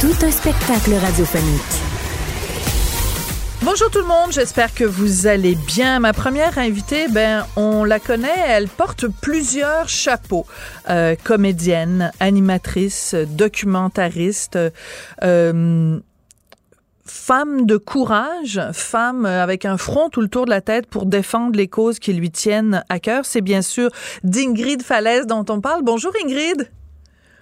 Tout un spectacle radiophonique. Bonjour tout le monde, j'espère que vous allez bien. Ma première invitée, ben, on la connaît, elle porte plusieurs chapeaux. Euh, comédienne, animatrice, documentariste, euh, femme de courage, femme avec un front tout le tour de la tête pour défendre les causes qui lui tiennent à cœur. C'est bien sûr d'Ingrid Falaise dont on parle. Bonjour Ingrid.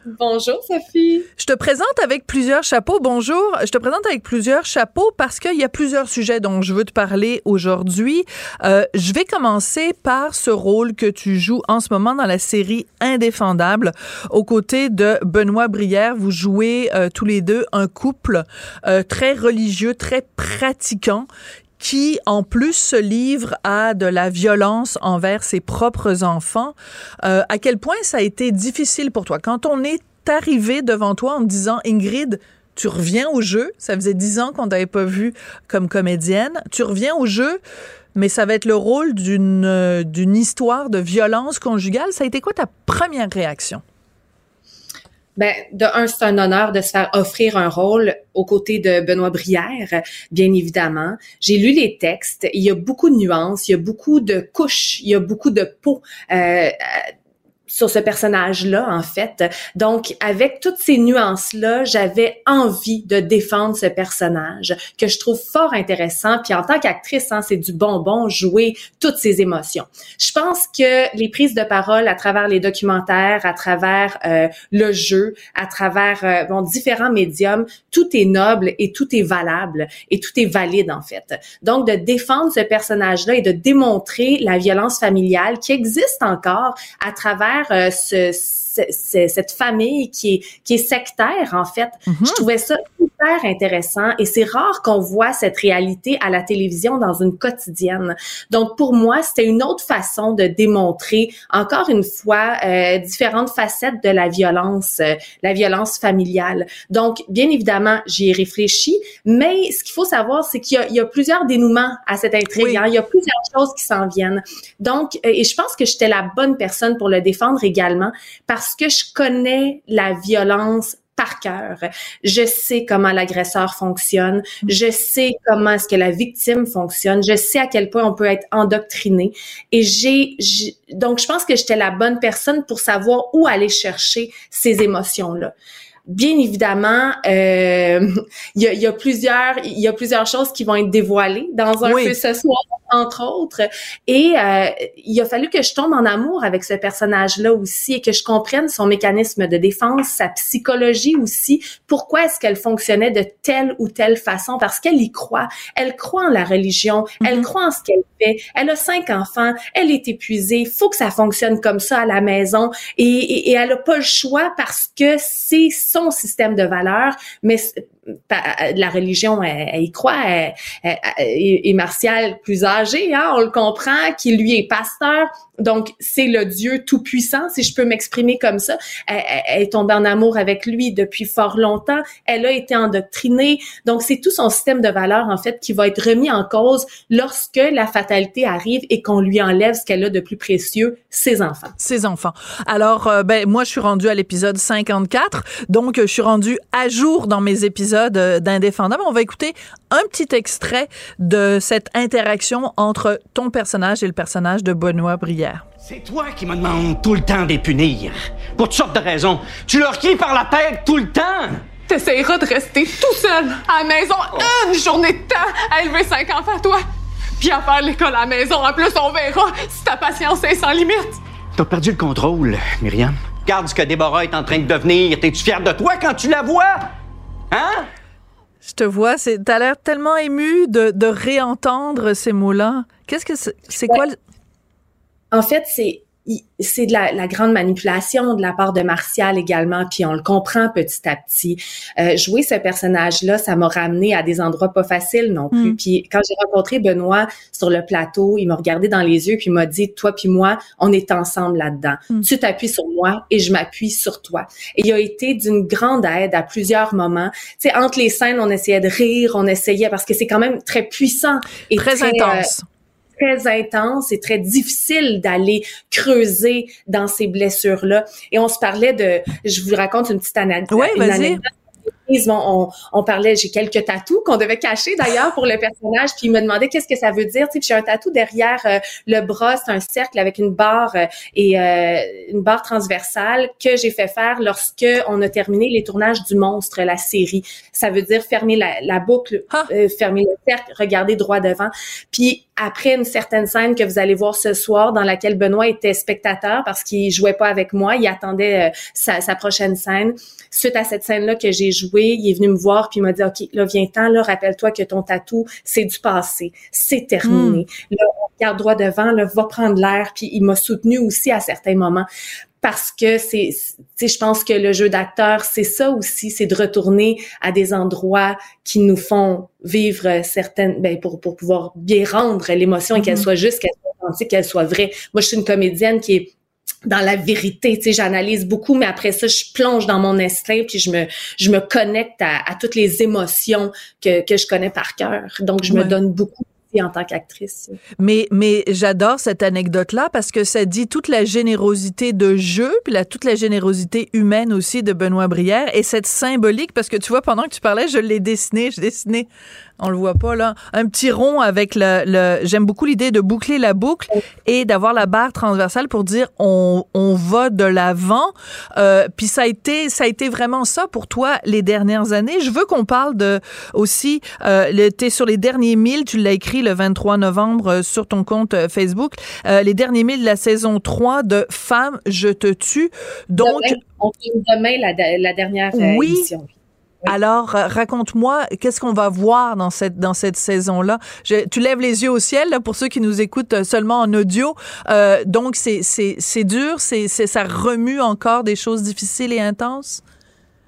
Bonjour Sophie. Je te présente avec plusieurs chapeaux. Bonjour. Je te présente avec plusieurs chapeaux parce qu'il y a plusieurs sujets dont je veux te parler aujourd'hui. Euh, je vais commencer par ce rôle que tu joues en ce moment dans la série Indéfendable aux côtés de Benoît Brière. Vous jouez euh, tous les deux un couple euh, très religieux, très pratiquant qui, en plus, se livre à de la violence envers ses propres enfants. Euh, à quel point ça a été difficile pour toi? Quand on est arrivé devant toi en disant, Ingrid, tu reviens au jeu. Ça faisait dix ans qu'on t'avait pas vu comme comédienne. Tu reviens au jeu, mais ça va être le rôle d'une euh, d'une histoire de violence conjugale. Ça a été quoi ta première réaction? Ben, de un, c'est un honneur de se faire offrir un rôle aux côtés de Benoît Brière, bien évidemment. J'ai lu les textes. Il y a beaucoup de nuances, il y a beaucoup de couches, il y a beaucoup de peau. Euh, sur ce personnage-là, en fait. Donc, avec toutes ces nuances-là, j'avais envie de défendre ce personnage que je trouve fort intéressant. Puis en tant qu'actrice, hein, c'est du bonbon jouer toutes ces émotions. Je pense que les prises de parole à travers les documentaires, à travers euh, le jeu, à travers euh, bon, différents médiums, tout est noble et tout est valable et tout est valide, en fait. Donc, de défendre ce personnage-là et de démontrer la violence familiale qui existe encore à travers euh, ce, cette famille qui est, qui est sectaire, en fait. Mm-hmm. Je trouvais ça hyper intéressant et c'est rare qu'on voit cette réalité à la télévision dans une quotidienne. Donc, pour moi, c'était une autre façon de démontrer, encore une fois, euh, différentes facettes de la violence, euh, la violence familiale. Donc, bien évidemment, j'y ai réfléchi, mais ce qu'il faut savoir, c'est qu'il y, y, a plusieurs dénouements à cette intrigue. Hein. Il y a plusieurs choses qui s'en viennent. Donc, euh, et je pense que j'étais la bonne personne pour le défendre également parce que je connais la violence par cœur. Je sais comment l'agresseur fonctionne. Je sais comment est-ce que la victime fonctionne. Je sais à quel point on peut être endoctriné. Et j'ai, donc je pense que j'étais la bonne personne pour savoir où aller chercher ces émotions-là. Bien évidemment, euh, il y, a, y, a, plusieurs, il y a plusieurs choses qui vont être dévoilées dans un oui. peu ce soir, entre autres. Et euh, il a fallu que je tombe en amour avec ce personnage-là aussi et que je comprenne son mécanisme de défense, sa psychologie aussi. Pourquoi est-ce qu'elle fonctionnait de telle ou telle façon? Parce qu'elle y croit. Elle croit en la religion. Mm -hmm. Elle croit en ce qu'elle fait. Elle a cinq enfants. Elle est épuisée. Faut que ça fonctionne comme ça à la maison. Et, et, et elle a pas le choix parce que c'est son système de valeurs, mais la religion, elle, y croit, et Martial plus âgé, hein, on le comprend, qui lui est pasteur, donc c'est le Dieu tout puissant, si je peux m'exprimer comme ça. Elle, elle, est tombée en amour avec lui depuis fort longtemps. Elle a été endoctrinée. Donc c'est tout son système de valeurs en fait qui va être remis en cause lorsque la fatalité arrive et qu'on lui enlève ce qu'elle a de plus précieux, ses enfants. Ses enfants. Alors euh, ben moi je suis rendue à l'épisode 54, donc je suis rendue à jour dans mes épisodes euh, d'Indéfendable. On va écouter un petit extrait de cette interaction entre ton personnage et le personnage de Benoît Brière. C'est toi qui me demandes tout le temps de les punir. Pour toutes sortes de raisons. Tu leur cries par la tête tout le temps. T'essayeras de rester tout seul à la maison une journée de temps à élever cinq enfants, toi. Puis à faire l'école à la maison. En plus, on verra si ta patience est sans limite. T'as perdu le contrôle, Myriam. Regarde ce que Déborah est en train de devenir. T'es-tu fière de toi quand tu la vois? Hein? Je te vois, t'as l'air tellement ému de, de réentendre ces mots-là. Qu'est-ce que c'est, quoi? En fait, c'est c'est de la, grande manipulation de la part de Martial également, puis on le comprend petit à petit. Euh, jouer ce personnage-là, ça m'a ramené à des endroits pas faciles non plus. Hmm. Puis quand j'ai rencontré Benoît sur le plateau, il m'a regardé dans les yeux puis m'a dit, toi puis moi, on est ensemble là-dedans. Hmm. Tu t'appuies sur moi et je m'appuie sur toi. Et il a été d'une grande aide à plusieurs moments. Tu sais, entre les scènes, on essayait de rire, on essayait parce que c'est quand même très puissant et très, très intense. Euh, très intense et très difficile d'aller creuser dans ces blessures-là. Et on se parlait de, je vous raconte une petite anecdote. Oui, vas-y on, on parlait, j'ai quelques tatous qu'on devait cacher d'ailleurs pour le personnage, puis il me demandait qu'est-ce que ça veut dire. Tu sais, j'ai un tatou derrière euh, le bras, c'est un cercle avec une barre euh, et euh, une barre transversale que j'ai fait faire lorsque on a terminé les tournages du Monstre, la série. Ça veut dire fermer la, boucle, ah. fermer le cercle, regarder droit devant. Puis après une certaine scène que vous allez voir ce soir, dans laquelle Benoît était spectateur parce qu'il jouait pas avec moi, il attendait sa, sa prochaine scène. Suite à cette scène-là que j'ai il est venu me voir puis il m'a dit OK, là viens-t'en là, rappelle-toi que ton tatou, c'est du passé, c'est terminé. Hmm. Là, on regarde droit devant, là, va prendre l'air puis il m'a soutenu aussi à certains moments parce que c'est tu je pense que le jeu d'acteur c'est ça aussi c'est de retourner à des endroits qui nous font vivre certaines ben pour pour pouvoir bien rendre l'émotion et qu'elle hmm. soit juste qu'elle soit authentique qu'elle soit vraie moi je suis une comédienne qui est dans la vérité. Tu sais, j'analyse beaucoup, mais après ça, je plonge dans mon instinct puis je me, je me connecte à, toutes les émotions que, que je connais par cœur. Donc, je me donne beaucoup en tant qu'actrice. Mais, mais j'adore cette anecdote-là parce que ça dit toute la générosité de jeu, puis la, toute la générosité humaine aussi de Benoît Brière et cette symbolique, parce que tu vois, pendant que tu parlais, je l'ai dessiné, je dessinais on le voit pas là, un petit rond avec le, j'aime beaucoup l'idée de boucler la boucle et d'avoir la barre transversale pour dire on, on va de l'avant. Euh, puis ça a été ça a été vraiment ça pour toi les dernières années. Je veux qu'on parle de aussi euh, le t'es sur les derniers mille, tu l'as écrit le 23 novembre euh, sur ton compte euh, Facebook, les derniers mille de la saison 3 de Femme je te tue. Donc on demain la, la dernière oui. Alors, euh, raconte-moi, qu'est-ce qu'on va voir dans cette dans cette saison-là? Tu lèves les yeux au ciel là, pour ceux qui nous écoutent euh, seulement en audio. Euh, donc, c'est dur, c'est ça remue encore des choses difficiles et intenses?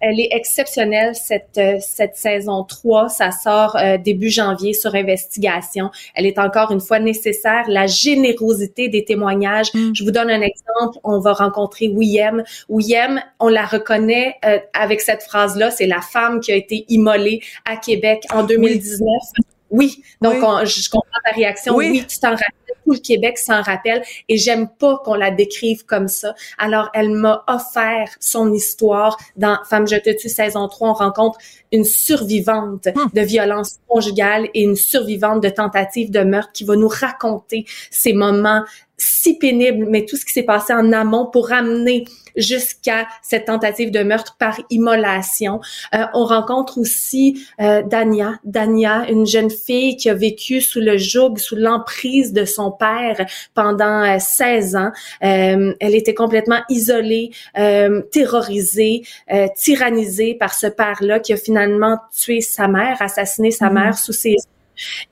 Elle est exceptionnelle, cette, euh, cette saison 3. Ça sort euh, début janvier sur investigation. Elle est encore une fois nécessaire. La générosité des témoignages. Mm. Je vous donne un exemple. On va rencontrer William. William, on la reconnaît euh, avec cette phrase-là. C'est la femme qui a été immolée à Québec en 2019. Oui. Donc, je comprends ta réaction. Oui, oui tu t'en rappelles tout le Québec s'en rappelle et j'aime pas qu'on la décrive comme ça. Alors, elle m'a offert son histoire dans Femme, je te tue, saison 3. On rencontre une survivante hum. de violence conjugale et une survivante de tentative de meurtre qui va nous raconter ces moments si pénibles, mais tout ce qui s'est passé en amont pour amener jusqu'à cette tentative de meurtre par immolation. Euh, on rencontre aussi euh, Dania, Dania, une jeune fille qui a vécu sous le joug, sous l'emprise de son père pendant 16 euh, ans. Euh, elle était complètement isolée, euh, terrorisée, tyrannisée par ce père-là qui a finalement tué sa mère, assassiné sa mhm. mère sous ses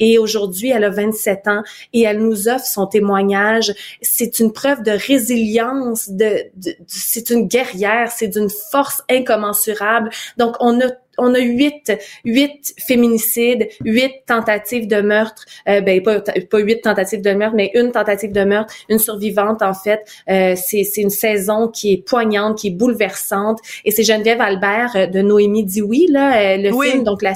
Et aujourd'hui, elle a 27 ans et elle nous offre son témoignage. C'est une preuve de résilience, de, de c'est une guerrière, c'est d'une force incommensurable. Donc, on a on a huit, huit féminicides, huit tentatives de meurtre, euh, ben pas, pas huit tentatives de meurtre, mais une tentative de meurtre, une survivante en fait. Euh, c'est, c'est une saison qui est poignante, qui est bouleversante, et c'est Geneviève Albert euh, de Noémie dit oui là, euh, le film donc la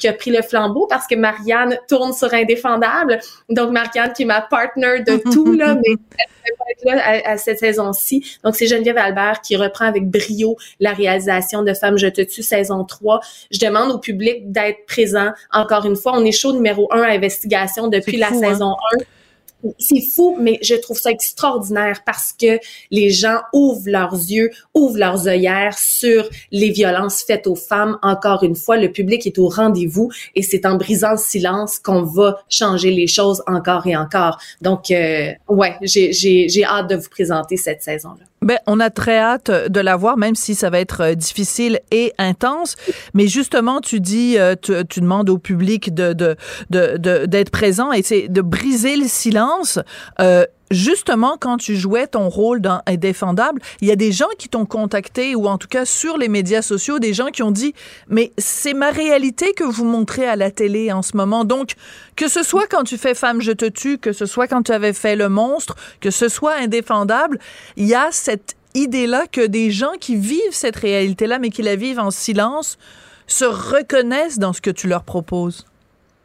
qui a pris le flambeau parce que Marianne tourne sur Indéfendable. Donc, Marianne qui est ma partner de tout, là, mais elle pas être là à, cette saison-ci. Donc, c'est Geneviève Albert qui reprend avec brio la réalisation de Femmes, je te tue, saison 3. Je demande au public d'être présent. Encore une fois, on est chaud numéro un à investigation depuis la fou, hein? saison 1 c'est fou, mais je trouve ça extraordinaire parce que les gens ouvrent leurs yeux, ouvrent leurs œillères sur les violences faites aux femmes. Encore une fois, le public est au rendez-vous et c'est en brisant le silence qu'on va changer les choses encore et encore. Donc, euh, ouais, j'ai, hâte de vous présenter cette saison-là. Ben, on a très hâte de la voir, même si ça va être euh, difficile et intense. Mais justement, tu dis, euh, tu, demandes au public de, de, de, de- d'être présent et c'est de briser le silence. Euh, justement, quand tu jouais ton rôle dans Indéfendable, il y a des gens qui t'ont contacté ou en tout cas sur les médias sociaux, des gens qui ont dit, mais c'est ma réalité que vous montrez à la télé en ce moment. Donc, que ce soit quand tu fais Femme, je te tue, que ce soit quand tu avais fait Le Monstre, que ce soit Indéfendable, il y a cette idée-là que des gens qui vivent cette réalité-là, mais qui la vivent en silence, se reconnaissent dans ce que tu leur proposes.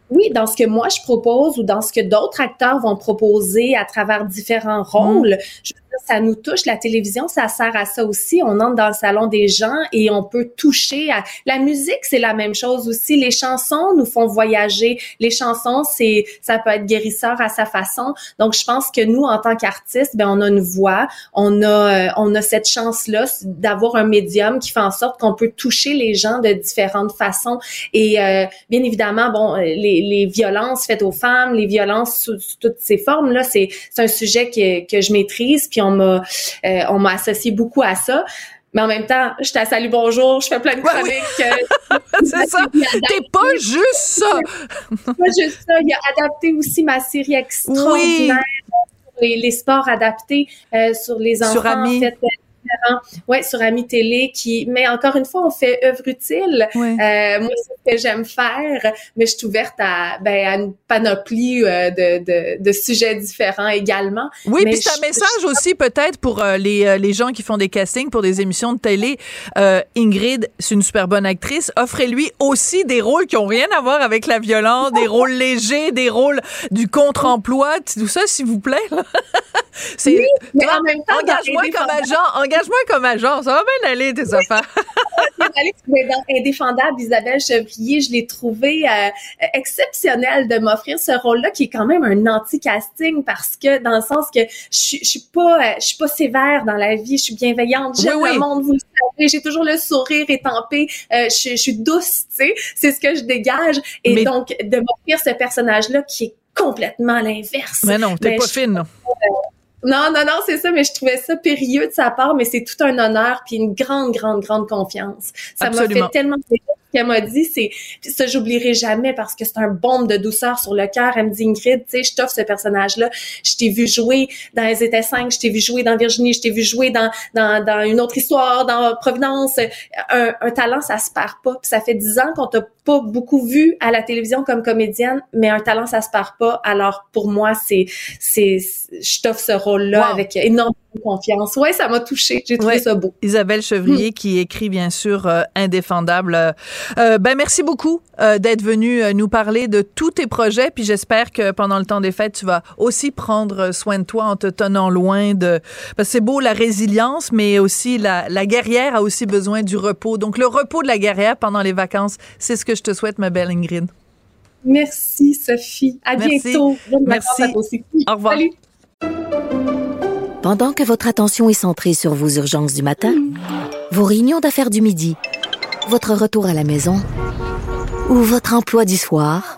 Oui, dans ce que moi je propose ou dans ce que d'autres acteurs vont proposer à travers différents rôles, je ça nous touche. La télévision, ça sert à ça aussi. On entre dans le salon des gens et on peut toucher. À... La musique, c'est la même chose aussi. Les chansons nous font voyager. Les chansons, c'est ça peut être guérisseur à sa façon. Donc, je pense que nous, en tant qu'artistes, ben on a une voix, on a euh, on a cette chance-là d'avoir un médium qui fait en sorte qu'on peut toucher les gens de différentes façons. Et euh, bien évidemment, bon, euh, les, les violences faites aux femmes, les violences sous, sous toutes ces formes là, c'est un sujet que que je maîtrise. Puis on m'a euh, on m'a associé beaucoup à ça. Mais en même temps, je Salut Bonjour, je fais plein de chroniques. euh, C'est ça. T'es pas juste ça. pas juste ça, il a adapté aussi ma série extraordinaire sur les, les sports adaptés euh, sur les enfants. Sur. En fait, différents. ouais, sur Ami Télé, qui, mais encore une fois, on fait œuvre utile. Ouais. Euh, moi, c'est ce que j'aime faire, mais je suis ouverte à, ben, à une panoplie euh, de, de, de sujets différents également. Oui, puis c'est un je- message aussi peut-être pour euh, les, euh, les gens qui font des castings pour des émissions de télé. Euh, Ingrid, c'est une super bonne actrice. Offrez-lui aussi des rôles qui ont rien à voir avec la violence, des rôles légers, des rôles du contre-emploi, tout ça, s'il vous plaît. c'est Oui, mais Toi, en même temps, engage-moi comme agent, engage-moi comme agent, ça va bien aller tes affaires. Allez, mais dans Indéfendable, Isabelle Chevrier, je l'ai trouvé euh, exceptionnel de m'offrir ce rôle-là, qui est quand même un anti-casting, parce que dans le sens que je, suis- je suis pas, euh, je suis pas sévère dans la vie, je suis bienveillante, j'aime Oui, oui. le monde, vous le savez, j'ai toujours le sourire étampé, euh, je, je suis douce, tu sais, c'est ce que je dégage, et Mais- donc de m'offrir ce personnage-là qui est complètement l'inverse. Mais non, t'es pas je- fine. là. Non, non, non, c'est ça, mais je trouvais ça périlleux de sa part, mais c'est tout un honneur puis une grande, grande, grande confiance. Ça m'a fait tellement plaisir. Ce qu'elle m'a dit, c'est, ça, j'oublierai jamais parce que c'est un bombe de douceur sur le cœur. Elle me dit, Ingrid, tu sais, je t'offre ce personnage-là. Je t'ai vu jouer dans Les Étés 5, je t'ai vu jouer dans Virginie, je t'ai vu jouer dans, dans, dans une autre histoire, dans Providence. Un, un talent, ça se perd pas. Puis ça fait dix ans qu'on t'a pas beaucoup vu à la télévision comme comédienne, mais un talent, ça se perd pas. Alors, pour moi, c'est, c'est, je t'offre ce rôle-là Wow. avec énormément de confiance. Ouais, ça m'a touchée. J'ai trouvé Ouais. ça beau. Isabelle Chevrier qui écrit bien sûr euh, Indéfendable. Euh, euh, ben merci beaucoup euh, d'être venue nous parler de tous tes projets puis j'espère que pendant le temps des fêtes tu vas aussi prendre soin de toi en te tenant loin de parce que c'est beau la résilience mais aussi la, la guerrière a aussi besoin du repos. Donc le repos de la guerrière pendant les vacances, c'est ce que je te souhaite ma belle Ingrid. Merci, Sophie. À Merci. bientôt. Bonnes Merci. à aussi. Au revoir. Salut. Pendant que votre attention est centrée sur vos urgences du matin, vos réunions d'affaires du midi, votre retour à la maison ou votre emploi du soir,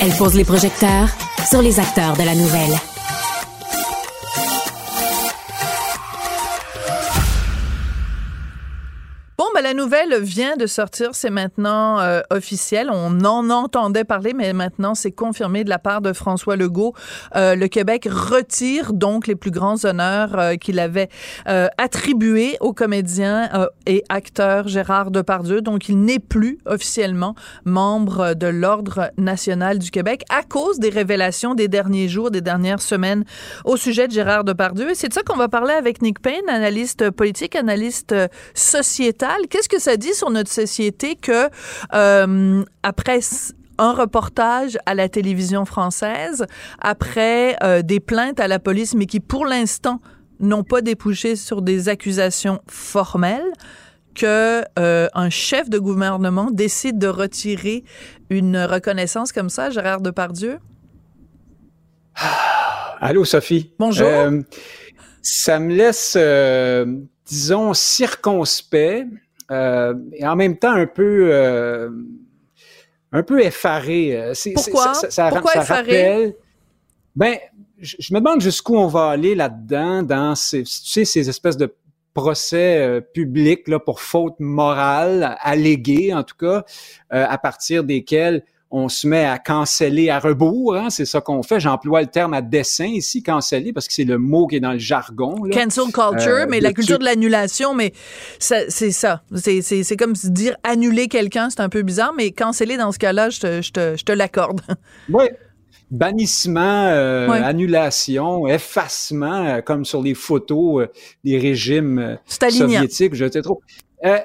Elle pose les projecteurs sur les acteurs de la nouvelle. Bon, ben, la nouvelle vient de sortir, c'est maintenant euh, officiel. On en entendait parler, mais maintenant c'est confirmé de la part de François Legault. Euh, le Québec retire donc les plus grands honneurs euh, qu'il avait attribués au comédien et acteur Gérard Depardieu. Donc il n'est plus officiellement membre de l'Ordre national du Québec à cause des révélations des derniers jours, des dernières semaines au sujet de Gérard Depardieu. Et c'est de ça qu'on va parler avec Nick Payne, analyste politique, analyste sociétal Qu'est-ce que ça dit sur notre société que euh, après un reportage à la télévision française, après euh, des plaintes à la police, mais qui pour l'instant n'ont pas débouché sur des accusations formelles, que euh, un chef de gouvernement décide de retirer une reconnaissance comme ça, Gérard Depardieu? Allô, Sophie. Bonjour. ça me laisse disons, circonspect euh, et en même temps un peu, euh, un peu effaré. Euh, Pourquoi? Ça, ça, Pourquoi ça Rappelle, ben, je, me demande jusqu'où on va aller là-dedans, dans ces, tu sais, ces espèces de procès publics là, pour faute morale, alléguée en tout cas, à partir desquels on se met à canceller à rebours, hein, c'est ça qu'on fait. J'emploie le terme à dessin ici, canceller, parce que c'est le mot qui est dans le jargon. Cancel culture, euh, mais la culture de l'annulation, mais c'est ça. C'est comme dire annuler quelqu'un, c'est un peu bizarre, mais canceller dans ce cas-là, je te, je te, je te l'accorde. Oui. Bannissement, euh, annulation, effacement, euh, comme sur les photos des régimes soviétiques. Je trouve. Euh,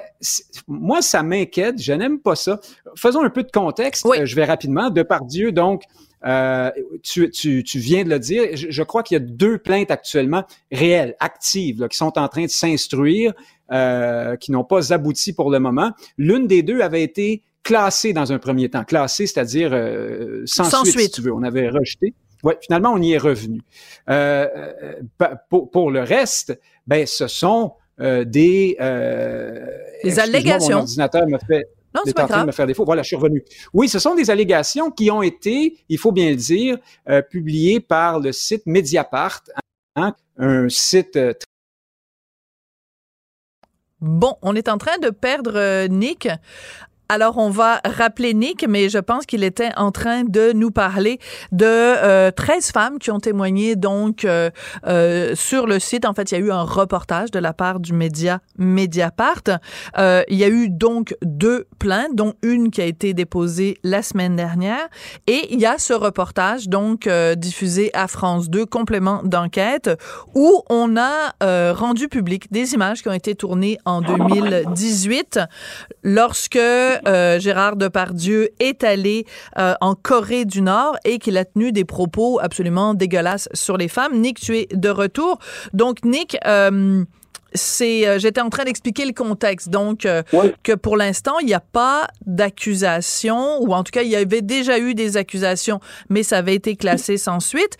moi, ça m'inquiète. Je n'aime pas ça. Faisons un peu de contexte. Euh, je vais rapidement. De par Dieu, donc, euh, tu, tu, tu, viens de le dire. Je, crois qu'il y a deux plaintes actuellement réelles, actives, qui sont en train de s'instruire, euh, qui n'ont pas abouti pour le moment. L'une des deux avait été classée dans un premier temps. Classée, c'est-à-dire euh, sans, suite, si tu veux. On avait rejeté. Ouais, finalement, on y est revenu. Pour, pour, le reste, ben, ce sont euh, des, euh, des allégations. Mon ordinateur me fait non, est, en train de me faire défaut. Voilà, je suis revenu. Oui, ce sont des allégations qui ont été, il faut bien le dire, euh, publiées par le site Mediapart, hein, un site euh, Bon, on est en train de perdre Nick. Alors, on va rappeler Nick, mais je pense qu'il était en train de nous parler de euh, 13 femmes qui ont témoigné donc euh, euh, sur le site. En fait, il y a eu un reportage de la part du média Mediapart. Euh, il y a eu donc deux plaintes, dont une qui a été déposée la semaine dernière. Et il y a ce reportage donc euh, diffusé à France 2, complément d'enquête, où on a euh, rendu public des images qui ont été tournées en 2018 lorsque euh, Gérard Depardieu est allé euh, en Corée du Nord et qu'il a tenu des propos absolument dégueulasses sur les femmes. Nick, tu es de retour. Donc, Nick, euh, c'est j'étais en train d'expliquer le contexte donc que pour l'instant il n'y a pas d'accusation ou en tout cas il y avait déjà eu des accusations mais ça avait été classé sans suite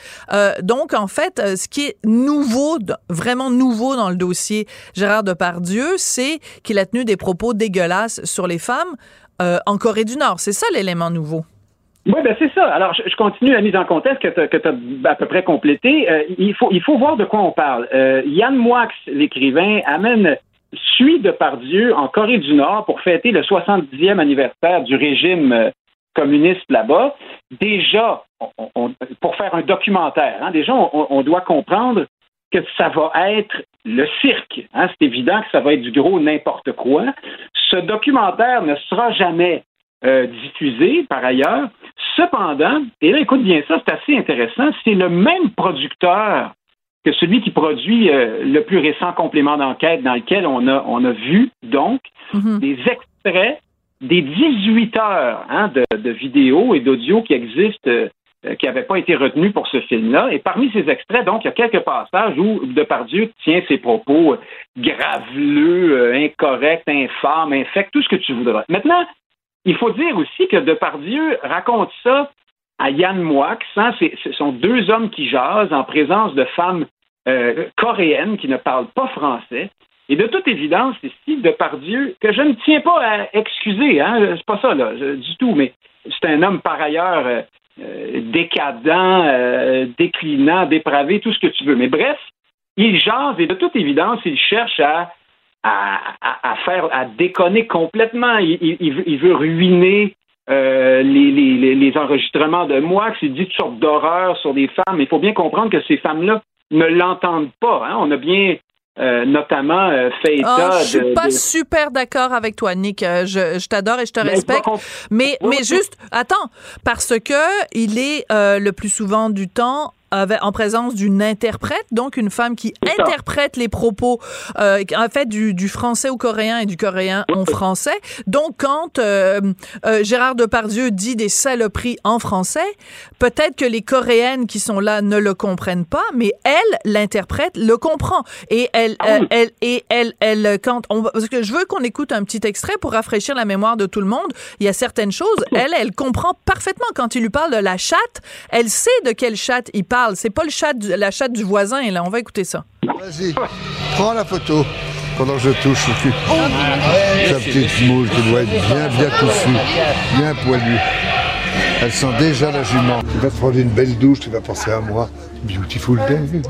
donc en fait ce qui est nouveau vraiment nouveau dans le dossier Gérard Depardieu c'est qu'il a tenu des propos dégueulasses sur les femmes euh, en Corée du Nord. C'est ça l'élément nouveau. Oui, ben c'est ça. Alors, je, continue la mise en contexte que tu as, à peu près complétée. Euh, il, faut, il faut voir de quoi on parle. Euh, Yann Moix, l'écrivain, amène suit de Dieu en Corée du Nord pour fêter le 70e anniversaire du régime communiste là-bas. Déjà, pour faire un documentaire, hein, déjà, on, doit comprendre que ça va être le cirque. Hein. C'est évident que ça va être du gros n'importe quoi. Ce documentaire ne sera jamais diffusé par ailleurs. Cependant, et là, écoute bien ça, c'est assez intéressant, c'est le même producteur que celui qui produit le plus récent complément d'enquête dans lequel on a, on a vu donc mm-hmm. des extraits des 18 heures hein, de, de vidéos et d'audio qui existent euh, qui n'avaient pas été retenu pour ce film-là. Et parmi ces extraits, donc, il y a quelques passages où Depardieu tient ses propos euh, graveleux, euh, incorrects, infâmes, infects, tout ce que tu voudras. Maintenant, il faut dire aussi que Depardieu raconte ça à Yann Moix. Hein, ce sont deux hommes qui jasent en présence de femmes coréennes qui ne parlent pas français. Et de toute évidence, ici, Depardieu, que je ne tiens pas à excuser, hein, c'est pas ça, là, du tout, mais c'est un homme par ailleurs euh, décadent, euh, déclinant, dépravé, tout ce que tu veux. Mais bref, il jase et de toute évidence, il cherche à, à, faire, à déconner complètement. Il, veut, ruiner euh, les, les, les, enregistrements de moi, il dit toutes sortes d'horreurs sur des femmes. Il faut bien comprendre que ces femmes-là ne l'entendent pas. Hein. On a bien euh, notamment euh, fait état oh, je suis pas super d'accord avec toi, Nick. Euh, je, je t'adore et je te respecte. Mais, mais juste, attends, parce que il est le plus souvent du temps en présence d'une interprète, donc une femme qui interprète les propos, euh, en fait, du, du, français au coréen et du coréen au français. Donc, quand euh, euh, Gérard Depardieu dit des saloperies en français, peut-être que les Coréennes qui sont là ne le comprennent pas, mais elle, l'interprète, le comprend. Et elle, ah elle, et elle, elle, quand on, parce que je veux qu'on écoute un petit extrait pour rafraîchir la mémoire de tout le monde. Il y a certaines choses, elle, elle comprend parfaitement quand il lui parle de la chatte. Elle sait de quelle chatte il parle c'est pas le chat la chatte du voisin. Là, on va écouter ça. Vas-y, prends la photo pendant que je touche au cul. Sa petite moule qui doit être bien, bien touffue, bien poilue. Elle sent déjà la jument. Tu vas te prendre une belle douche, tu vas penser à moi. Beautiful day.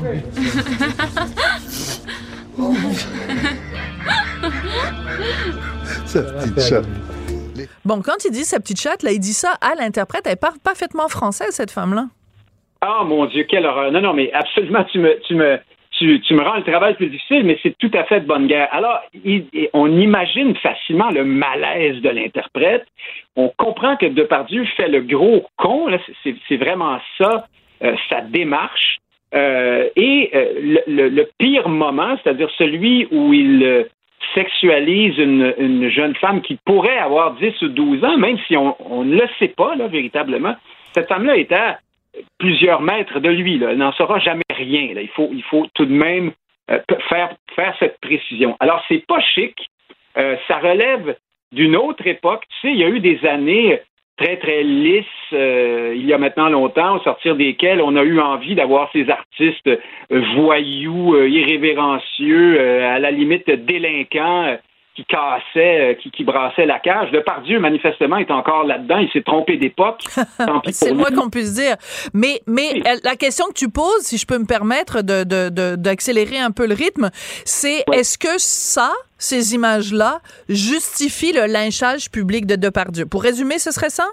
sa petite chatte. Bon, quand il dit sa petite chatte, là, il dit ça à l'interprète. Elle parle parfaitement français, cette femme-là. Ah, mon Dieu, quelle horreur. Non, non, mais absolument, tu me, tu me, tu, me rends le travail plus difficile, mais c'est tout à fait de bonne guerre. Alors, on imagine facilement le malaise de l'interprète. On comprend que Depardieu fait le gros con. C'est vraiment ça, euh, sa démarche. Euh, et euh, le, pire moment, c'est-à-dire celui où il sexualise une, une, jeune femme qui pourrait avoir 10 ou 12 ans, même si on, on ne le sait pas, là, véritablement, cette femme-là était plusieurs mètres de lui. Là. Elle n'en saura jamais rien. Là. Il, faut, il faut tout de même euh, faire, faire cette précision. Alors, c'est pas chic. Euh, ça relève d'une autre époque. Tu sais, il y a eu des années très, très lisses, euh, il y a maintenant longtemps, au sortir desquelles on a eu envie d'avoir ces artistes voyous, irrévérencieux, à la limite délinquants qui cassait, euh, qui, qui brassait la cage. Le Pardieu, manifestement, est encore là-dedans. Il s'est trompé d'époque. C'est le moins qu'on puisse dire. Mais, mais la question que tu poses, si je peux me permettre d'accélérer de, de, un peu le rythme, c'est est-ce que ça, ces images-là, justifient le lynchage public de Depardieu? Pour résumer, ce serait ça?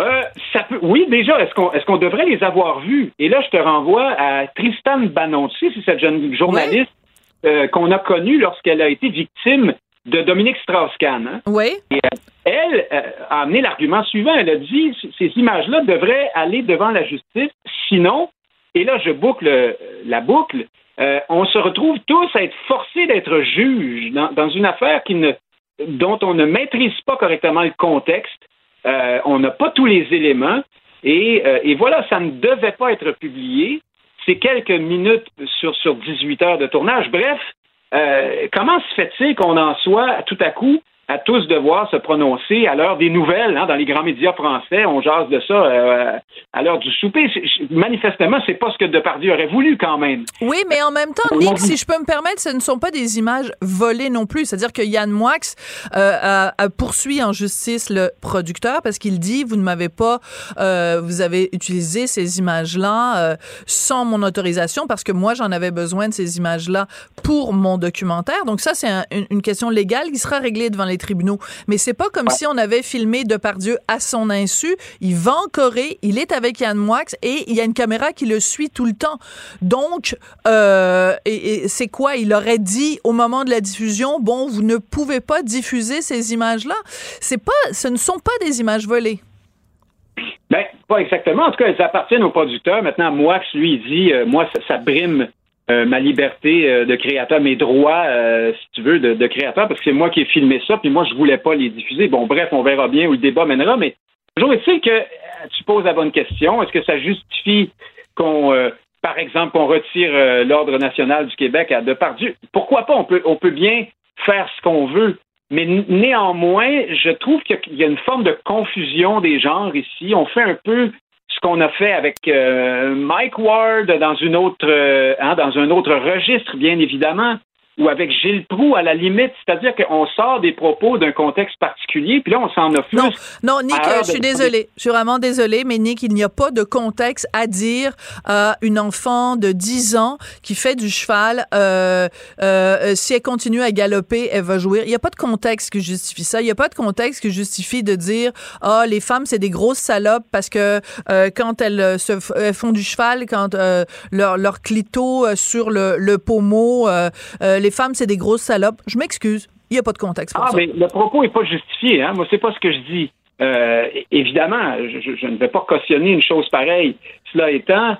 Euh, ça peut, oui, déjà, est-ce qu'on est qu'on devrait les avoir vus? Et là, je te renvoie à Tristan Banonci, c'est cette jeune journaliste euh, qu'on a connue lorsqu'elle a été victime de Dominique Strauss-Kahn. Hein. Oui. Et, euh, elle euh, a amené l'argument suivant. Elle a dit ces images-là devraient aller devant la justice. Sinon, et là je boucle la boucle, on se retrouve tous à être forcés d'être juges dans, une affaire qui ne, dont on ne maîtrise pas correctement le contexte. on n'a pas tous les éléments. Et, et voilà, ça ne devait pas être publié c'est quelques minutes sur, sur 18 heures de tournage. Bref, euh, comment se fait-il qu'on en soit tout à coup à tous devoir se prononcer à l'heure des nouvelles, hein, dans les grands médias français, on jase de ça euh, à l'heure du souper. Manifestement, c'est pas ce que Depardieu aurait voulu quand même. Oui, mais en même temps, Nick, si je peux me permettre, ce ne sont pas des images volées non plus. C'est-à-dire que Yann Moix euh, a, poursuit en justice le producteur parce qu'il dit vous ne m'avez pas, euh, vous avez utilisé ces images-là sans mon autorisation parce que moi j'en avais besoin de ces images-là pour mon documentaire. Donc ça, c'est une question légale qui sera réglée devant les tribunaux. Mais c'est pas comme si on avait filmé Depardieu à son insu. Il va en Corée, il est avec Yann Moix et il y a une caméra qui le suit tout le temps. Donc, euh, et, c'est quoi? Il aurait dit au moment de la diffusion, bon, vous ne pouvez pas diffuser ces images-là. C'est pas, ce ne sont pas des images volées. Ben, pas exactement. En tout cas, elles appartiennent au producteur. Maintenant, Moix, lui, il dit, euh, moi, ça brime euh, ma liberté euh, de créateur, mes droits, euh, si tu veux, de, créateur, parce que c'est moi qui ai filmé ça, puis moi, je voulais pas les diffuser. Bon, bref, on verra bien où le débat mènera, mais toujours est-il que tu poses la bonne question. Est-ce que ça justifie qu'on, par exemple, qu'on retire l'Ordre national du Québec à Depardieu? Pourquoi pas? On peut, bien faire ce qu'on veut. Mais néanmoins, je trouve qu'il y a une forme de confusion des genres ici. On fait un peu qu'on a fait avec euh, Mike Ward dans une autre, euh, hein, dans un autre registre, bien évidemment ou avec Gilles Proux à la limite, c'est-à-dire qu'on sort des propos d'un contexte particulier, puis là on s'en offre. Non, non, Nick, je suis désolée, je suis vraiment désolée, mais Nick, il n'y a pas de contexte à dire à une enfant de 10 ans qui fait du cheval, euh, euh, si elle continue à galoper, elle va jouir. Il n'y a pas de contexte qui justifie ça. Il n'y a pas de contexte qui justifie de dire ah les femmes c'est des grosses salopes parce que euh, quand elles se font du cheval, quand leur leur clito sur le, le pommeau les femmes, c'est des grosses salopes. Je m'excuse. Il n'y a pas de contexte pour ah, mais le propos n'est pas justifié. Hein? Moi, c'est pas ce que je dis. Euh, évidemment, je, ne vais pas cautionner une chose pareille. Cela étant,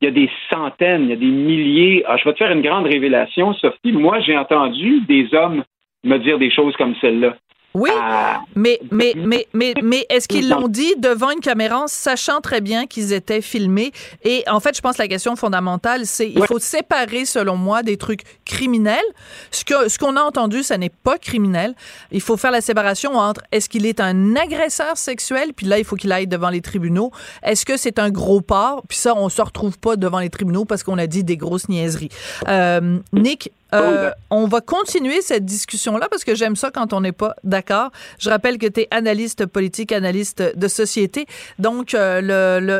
il y a des centaines, il y a des milliers. Ah, je vais te faire une grande révélation, Sophie. Moi, j'ai entendu des hommes me dire des choses comme celle-là. Oui, ah. mais, mais, mais, mais, mais est-ce qu'ils l'ont dit devant une caméra, sachant très bien qu'ils étaient filmés? Et en fait, je pense que la question fondamentale, c'est il faut séparer, selon moi, des trucs criminels. Ce que ce qu'on a entendu, ça n'est pas criminel. Il faut faire la séparation entre est-ce qu'il est un agresseur sexuel, puis là, il faut qu'il aille devant les tribunaux. Est-ce que c'est un gros porc? Puis ça, on se retrouve pas devant les tribunaux parce qu'on a dit des grosses niaiseries. Euh, Nick, euh, on va continuer cette discussion-là parce que j'aime ça quand on n'est pas d'accord. Je rappelle que tu es analyste politique, analyste de société. Donc, euh,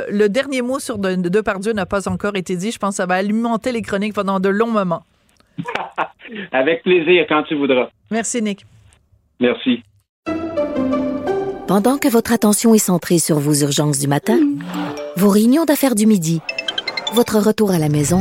le, dernier mot sur de, Depardieu n'a pas encore été dit. Je pense que ça va alimenter les chroniques pendant de longs moments. Avec plaisir, quand tu voudras. Merci, Nick. Merci. Pendant que votre attention est centrée sur vos urgences du matin, vos réunions d'affaires du midi, votre retour à la maison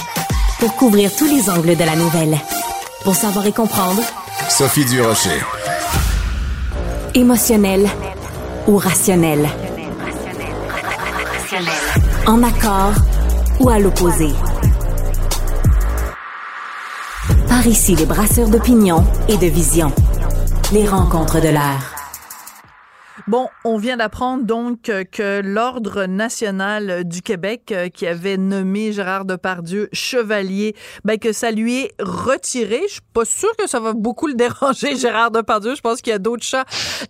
pour couvrir tous les angles de la nouvelle. Pour savoir et comprendre, Sophie Durocher. Émotionnel ou rationnel. En accord ou à l'opposé. Par ici, les brasseurs d'opinion et de vision. Les rencontres de l'air. Bon, on vient d'apprendre donc que l'Ordre national du Québec, euh, qui avait nommé Gérard Depardieu chevalier, ben que ça lui est retiré. Je suis pas sûre que ça va beaucoup le déranger, Gérard Depardieu. Je pense qu'il y a d'autres chats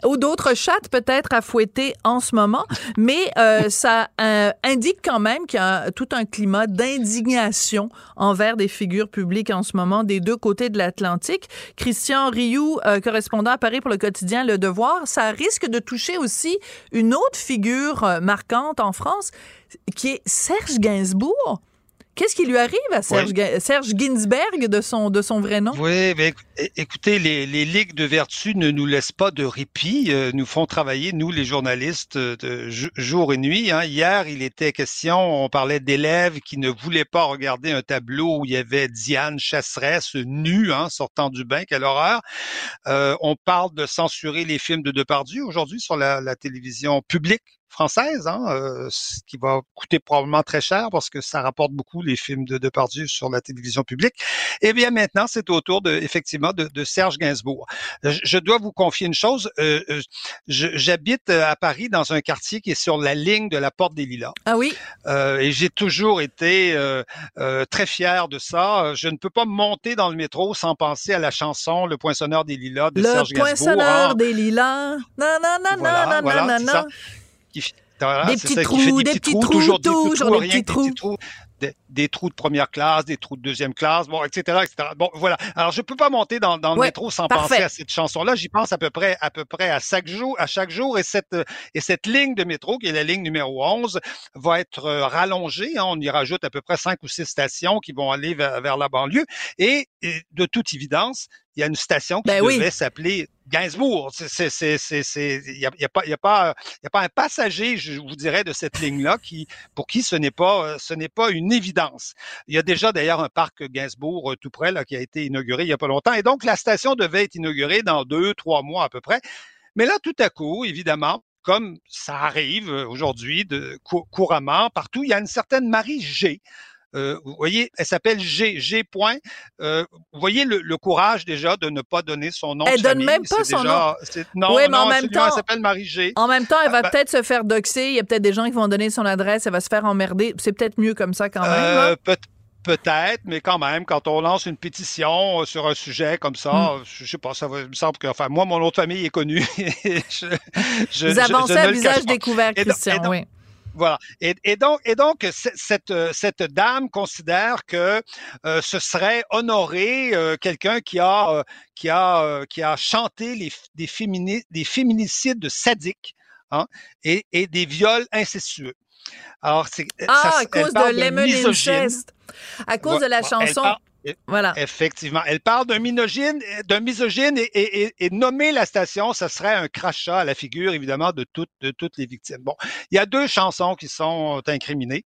ou d'autres chattes peut-être à fouetter en ce moment, mais euh, ça euh, indique quand même qu'il y a tout un climat d'indignation envers des figures publiques en ce moment des deux côtés de l'Atlantique. Christian Rioux, correspondant à Paris pour le quotidien Le Devoir, ça risque de toucher aussi une autre figure euh, marquante en France, qui est Serge Gainsbourg. Qu'est-ce qui lui arrive à Serge, Serge Ginsberg de son, de son vrai nom? Oui, mais écoutez, les, les ligues de vertu ne nous laissent pas de répit, euh, nous font travailler, nous, les journalistes, de jour et nuit. Hein. Hier, il était question, on parlait d'élèves qui ne voulaient pas regarder un tableau où il y avait Diane Chasseresse nue, hein, sortant du bain, quelle horreur. Euh, on parle de censurer les films de Depardieu aujourd'hui sur la, la télévision publique française, hein, euh, ce qui va coûter probablement très cher parce que ça rapporte beaucoup les films de Depardieu sur la télévision publique. Eh bien maintenant, c'est au tour de effectivement de, de Serge Gainsbourg. Je, je, dois vous confier une chose. Euh, euh J'habite euh, à Paris dans un quartier qui est sur la ligne de la Porte des Lilas. Ah oui. Euh, et j'ai toujours été très fier de ça. Je ne peux pas monter dans le métro sans penser à la chanson Le Poinçonneur des Lilas de Serge Gainsbourg. Le Poinçonneur des Lilas. Non, non, non, non, non, non, non des, petits trous, des, petits trous, toujours, des petits trous, des, trous de première classe, des trous de deuxième classe, bon, etc., etc. Bon, voilà. Alors, je peux pas monter dans, dans le métro sans penser à cette chanson-là. J'y pense à peu près, à peu près à chaque jour, à chaque jour. Et cette, et cette ligne de métro, qui est la ligne numéro 11, va être euh, rallongée. Hein. On y rajoute à peu près cinq ou six stations qui vont aller vers, la banlieue. Et, de toute évidence, il y a une station qui ben devait s'appeler Gainsbourg. Il y a, y a, pas, y a pas, y a pas un passager, je vous dirais, de cette ligne-là qui, pour qui ce n'est pas, ce n'est pas une évidence. Il y a déjà d'ailleurs un parc Gainsbourg euh, tout près là qui a été inauguré il y a pas longtemps, et donc la station devait être inaugurée dans deux, trois mois à peu près. Mais là, tout à coup, évidemment, comme ça arrive euh, aujourd'hui couramment partout, il y a une certaine Marie G euh, vous voyez, elle s'appelle G. G. Point. Euh, vous voyez le, le, courage déjà de ne pas donner son nom. Elle donne famille. même pas son nom. Non, oui, mais en même temps, elle s'appelle Marie G. En même temps, elle va ah, ben peut-être se faire doxer. Il y a peut-être des gens qui vont donner son adresse. Elle va se faire emmerder. C'est peut-être mieux comme ça quand même. Euh, peut Peut-être, mais quand même, quand on lance une pétition sur un sujet comme ça, hmm. je sais pas, ça va, il me semble que, enfin, moi, mon autre famille est connue. je, je, Vous avancez à visage découvert, Christian, oui. Voilà. Et, et, donc, et donc cette, cette dame considère que euh, ce serait honorer euh, quelqu'un qui a euh, qui a qui a chanté les, des, fémini, des féminicides sadiques hein, et, et des viols incestueux. Alors, c'est ah, à cause de Incest. À cause de la chanson. Voilà. Effectivement. Elle parle d'un misogyne, d'un misogyne et, et, et, nommer la station, ce serait un crachat à la figure, évidemment, de toutes, de toutes les victimes. Bon, il y a deux chansons qui sont incriminées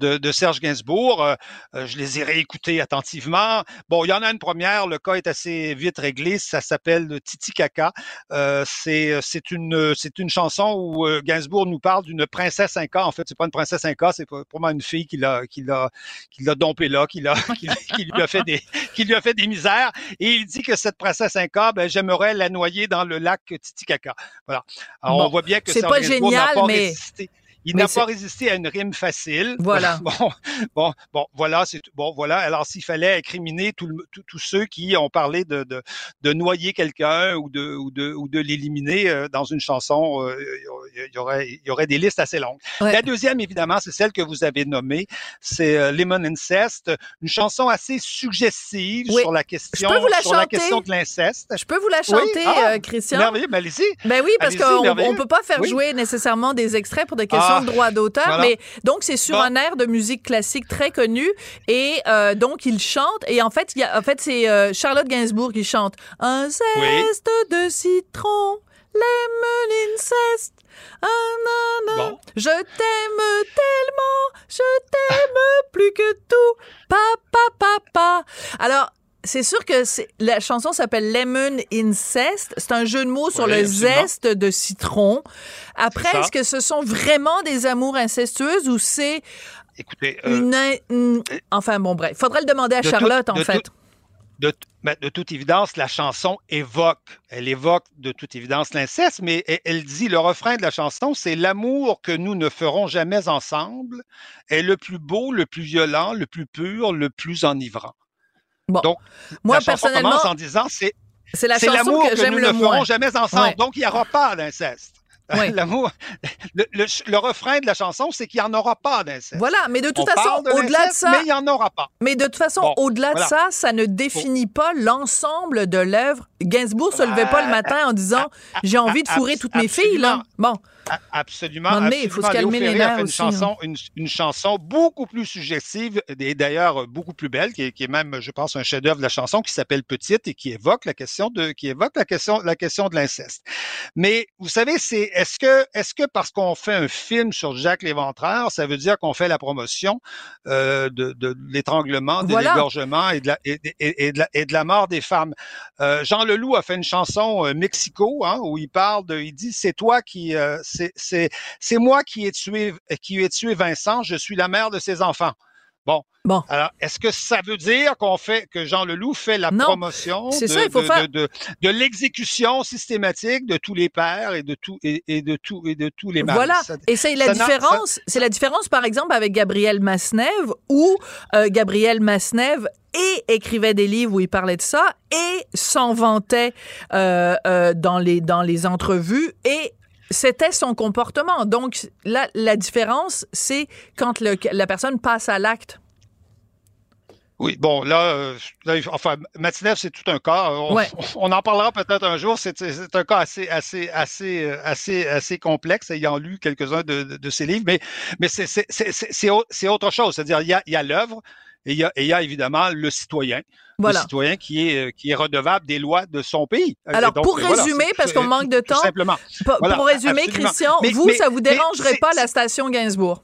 de, de Serge Gainsbourg. Euh, euh, je les ai réécoutées attentivement. Bon, il y en a une première, le cas est assez vite réglé. Ça s'appelle Titi Kaka. Euh, c'est, c'est une, c'est une chanson où euh, Gainsbourg nous parle d'une princesse inca. En fait, c'est pas une princesse inca, c'est probablement une fille qui l'a, qui l'a, qui l'a dompé là, qui l'a, qui, qui lui a fait des, qui lui a fait des misères. Et il dit que cette princesse Inca, ben, j'aimerais la noyer dans le lac Titicaca. Voilà. Alors, on voit bien que c'est pas génial, mais résisté. Il n'a pas résisté à une rime facile. Voilà. Bon, bon, bon voilà, c'est bon, voilà. Alors s'il fallait incriminer tous ceux qui ont parlé de, de, de noyer quelqu'un ou de ou de ou de l'éliminer euh, dans une chanson, euh, il y aurait il y aurait des listes assez longues. La deuxième, évidemment, c'est celle que vous avez nommée, c'est euh, Lemon Incest, une chanson assez suggestive sur la question sur la question de l'inceste. Je peux vous la chanter, ah, Christian? Merveilleux, ben allez-y. Ben oui, parce qu'on on peut pas faire jouer nécessairement des extraits pour des questions de droit d'auteur, mais donc c'est sur un air de musique classique très connu et euh, donc il chante et en fait il y a, en fait c'est euh, Charlotte Gainsbourg qui chante un zeste de citron, lemon incest. Ah, Je t'aime tellement, je t'aime plus que tout, papa, papa. Alors, c'est sûr que la chanson s'appelle Lemon Incest. C'est un jeu de mots sur le zeste de citron. Après, est-ce que ce sont vraiment des amours incestueuses ou c'est Écoutez, euh, une, enfin bon bref, faudrait le demander à Charlotte en fait. de, ben, de, toute évidence, la chanson évoque, elle évoque de toute évidence l'inceste, mais elle, elle, dit le refrain de la chanson, c'est l'amour que nous ne ferons jamais ensemble est le plus beau, le plus violent, le plus pur, le plus enivrant. Donc, moi, la personnellement, commence en disant c'est c'est l'amour que, que, nous ne ferons jamais ensemble. Donc, il n'y aura pas d'inceste. L'amour, le, le, refrain de la chanson, c'est qu'il n'y en aura pas d'inceste. Voilà, mais de toute façon, au-delà de ça, mais il n'y en aura pas. Mais de toute façon, au-delà de ça, ça ne définit pas l'ensemble de l'œuvre. Gainsbourg se levait pas le matin en disant j'ai envie de fourrer toutes mes filles là. Bon. Absolument. absolument. Il faut se calmer les nerfs une chanson, hein. une, chanson beaucoup plus suggestive et d'ailleurs beaucoup plus belle, qui est, qui est même, je pense, un chef-d'œuvre de la chanson qui s'appelle Petite et qui évoque la question de, qui évoque la question, la question de l'inceste. Mais vous savez, c'est est-ce que, est-ce que parce qu'on fait un film sur Jacques Léventreur, ça veut dire qu'on fait la promotion euh, de, de, l'étranglement, de l'égorgement et de la et, et, de la et de la mort des femmes? Euh, Jean Leloup a fait une chanson euh, Mexico hein, où il parle de, il dit c'est toi qui euh, c'est moi qui ai tué qui ai tué Vincent, je suis la mère de ses enfants. Bon. Bon. Alors, est-ce que ça veut dire qu'on fait que Jean Leloup fait la promotion de, ça, il faut de, faire... de, de, l'exécution systématique de tous les pères et de tout et, et de tout et de tous les mâles? Voilà. et c'est la différence. C'est la différence, par exemple, avec Gabriel Masnev, où euh, Gabriel Masnev et écrivait des livres où il parlait de ça et s'en vantait euh, euh, dans les dans les entrevues et c'était son comportement. Donc, là, la différence, c'est quand le, la personne passe à l'acte. Oui, bon, là, euh, enfin, Matinev, c'est tout un cas. On, en parlera peut-être un jour. C'est un cas assez, assez, assez, euh, assez, assez complexe, ayant lu quelques-uns de, de, ses livres. Mais, mais c'est autre chose. C'est-à-dire, il y a, il y a l'œuvre, et il y a, il y a évidemment le citoyen. Le citoyen qui est, euh, qui est redevable des lois de son pays. Euh, Alors, pour résumer, parce qu'on manque de temps, simplement. pour résumer, Christian, vous, ça vous dérangerait pas la station Gainsbourg?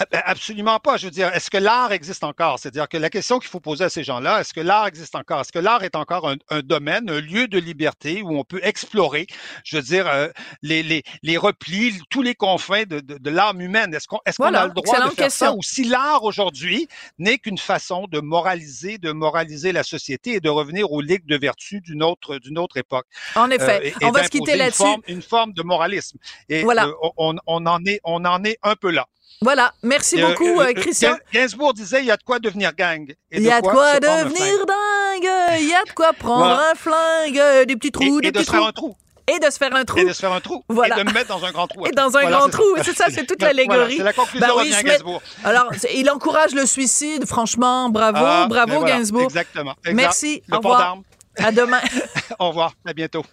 Ah, ben, absolument pas. Je veux dire, est-ce que l'art existe encore? C'est-à-dire que la question qu'il faut poser à ces gens-là, est-ce que l'art existe encore? Est-ce que l'art est encore un, domaine, un lieu de liberté où on peut explorer, je veux dire, euh, les, les, les, replis, tous les confins de, de, de l'âme humaine? Est-ce qu'on est qu'on a le droit de faire ça? Ou si l'art aujourd'hui n'est qu'une façon de moraliser, de moraliser la société et de revenir aux ligues de vertu d'une autre, d'une autre époque. En effet. Euh, on va se quitter là-dessus. Une, forme de moralisme. Et voilà. Euh, on, on, en est, on en est un peu là. Voilà. Merci beaucoup, euh, Christian. Gainsbourg disait, il y a de quoi devenir gang. Il y a de quoi, devenir dingue. Il y a de quoi prendre un flingue, des petits trous, des petits trous. un trou et de se faire un trou. Et de se faire un trou. Voilà. Et de me mettre dans un grand trou. Et dans un grand trou. C'est ça, c'est toute l'allégorie. c'est la conclusion ben de Gainsbourg. Alors, il encourage le suicide. Franchement, bravo, ah, bravo, Gainsbourg. Exactement. Merci. au revoir. À demain. au revoir. À bientôt.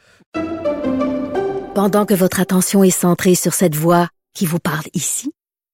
Pendant que votre attention est centrée sur cette voix qui vous parle ici,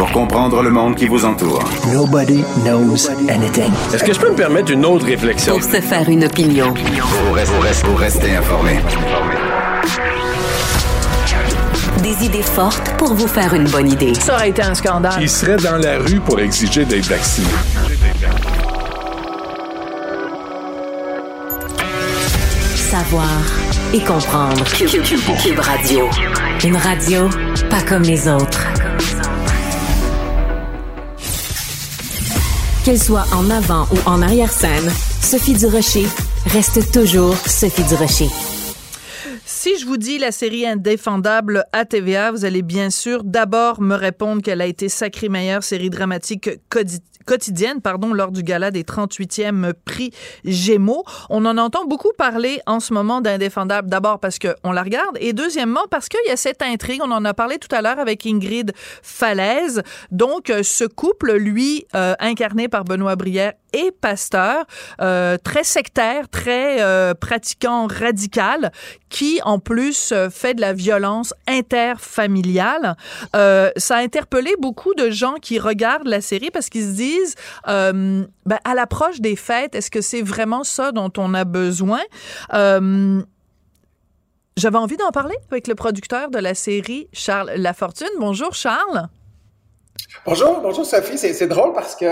pour comprendre le monde qui vous entoure. Nobody knows anything. Est-ce que je peux me permettre une autre réflexion? Pour se faire une opinion. Pour rester, pour rester informé. Des idées fortes pour vous faire une bonne idée. Ça aurait été un scandale. Il serait dans la rue pour exiger d'être vacciné? Savoir et comprendre. Cube Radio. Une radio pas comme les autres. Qu'elle soit en avant ou en arrière-scène, Sophie Durocher reste toujours Sophie Durocher. Si je vous dis la série indéfendable à TVA, vous allez bien sûr d'abord me répondre qu'elle a été sacrée meilleure série dramatique quotidienne pardon, lors du gala des 38e prix Gémeaux. On en entend beaucoup parler en ce moment d'Indéfendable, d'abord parce qu'on la regarde et deuxièmement parce qu'il y a cette intrigue, on en a parlé tout à l'heure avec Ingrid Falaise. Donc, ce couple, lui, euh, incarné par Benoît Brière et pasteur, euh, très sectaire, très euh, pratiquant radical, qui en plus euh, fait de la violence interfamiliale. Euh, ça a interpellé beaucoup de gens qui regardent la série parce qu'ils se disent, euh, ben, à l'approche des fêtes, est-ce que c'est vraiment ça dont on a besoin? J'avais envie d'en parler avec le producteur de la série, Charles Lafortune. Bonjour, Charles. Bonjour, bonjour Sophie. C'est drôle parce que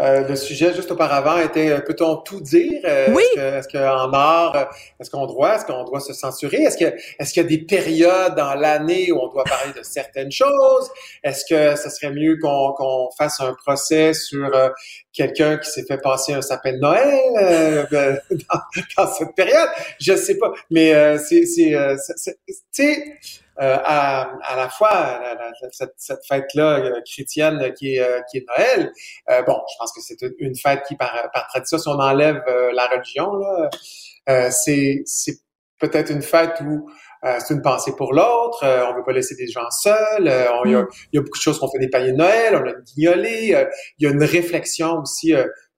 euh, le sujet juste auparavant était euh, peut-on tout dire? Oui. Est-ce qu'en art, est-ce qu'on doit, est-ce qu'on doit se censurer? Est-ce que est-ce qu'il y a des périodes dans l'année où on doit parler de certaines choses? Est-ce que ce serait mieux qu'on qu'on fasse un procès sur quelqu'un qui s'est fait passer un sapin de Noël dans, dans, cette période? Je sais pas, mais c'est c'est tu sais euh, à, à, la fois cette, cette fête-là euh, chrétienne qui est, euh, qui est Noël. bon, je pense que c'est une fête qui, par, par tradition, si on enlève la religion, là, c'est, c'est peut-être une fête où c'est une pensée pour l'autre, on veut pas laisser des gens seuls, il y, a, y, a beaucoup de choses qu'on fait des paniers de Noël, on a une guignolée, il y a une réflexion aussi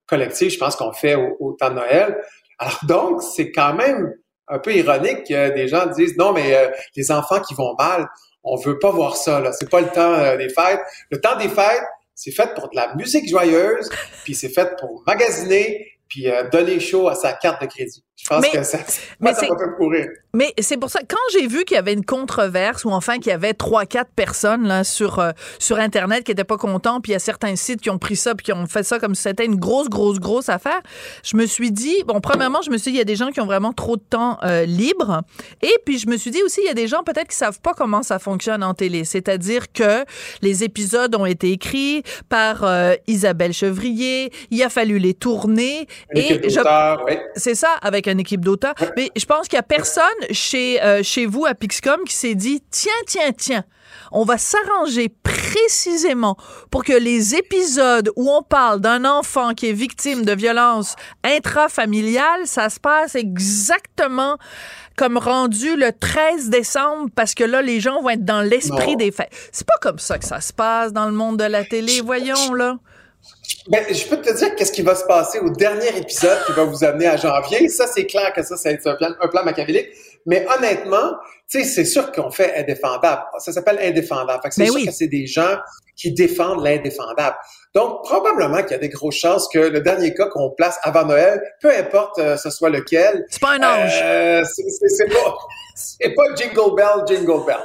collective, je pense qu'on fait au, au temps de Noël. Alors donc, c'est quand même un peu ironique que des gens disent non, mais euh, les enfants qui vont mal, on veut pas voir ça. Là, c'est pas le temps euh, des fêtes. Le temps des fêtes, c'est fait pour de la musique joyeuse, puis c'est fait pour magasiner, puis euh, donner chaud à sa carte de crédit. Je pense que ça, mais ça courir. Mais c'est pour ça, quand j'ai vu qu'il y avait une controverse, ou enfin qu'il y avait trois, quatre personnes là, sur, euh, sur Internet qui n'étaient pas contents, puis il y a certains sites qui ont pris ça, puis qui ont fait ça comme si c'était une grosse, grosse, grosse affaire, je me suis dit, bon, premièrement, je me suis dit, il y a des gens qui ont vraiment trop de temps euh, libre. Et puis, je me suis dit aussi, il y a des gens peut-être qui savent pas comment ça fonctionne en télé. C'est-à-dire que les épisodes ont été écrits par euh, Isabelle Chevrier, il a fallu les tourner. et C'est ça, avec une équipe d'auteurs. Mais je pense qu'il y a personne chez, euh, chez vous à Pixcom qui s'est dit, tiens, tiens, tiens, on va s'arranger précisément pour que les épisodes où on parle d'un enfant qui est victime de violence intrafamiliale, ça se passe exactement comme rendu le 13 décembre parce que là, les gens vont être dans l'esprit des fêtes. C'est pas comme ça que ça se passe dans le monde de la télé, voyons, là. Ben, je peux te dire qu'est-ce qui va se passer au dernier épisode qui va vous amener à janvier. Ça, c'est clair que ça, c'est un plan, un plan machiavélique. Mais honnêtement, tu sais, c'est sûr qu'on fait indéfendable. Ça s'appelle indéfendable. Fait que c'est ben que c'est des gens qui défendent l'indéfendable. Donc, probablement qu'il y a des grosses chances que le dernier cas qu'on place avant Noël, peu importe euh, ce soit lequel. C'est pas un ange. Euh, c'est pas. C'est pas jingle bell, jingle bell.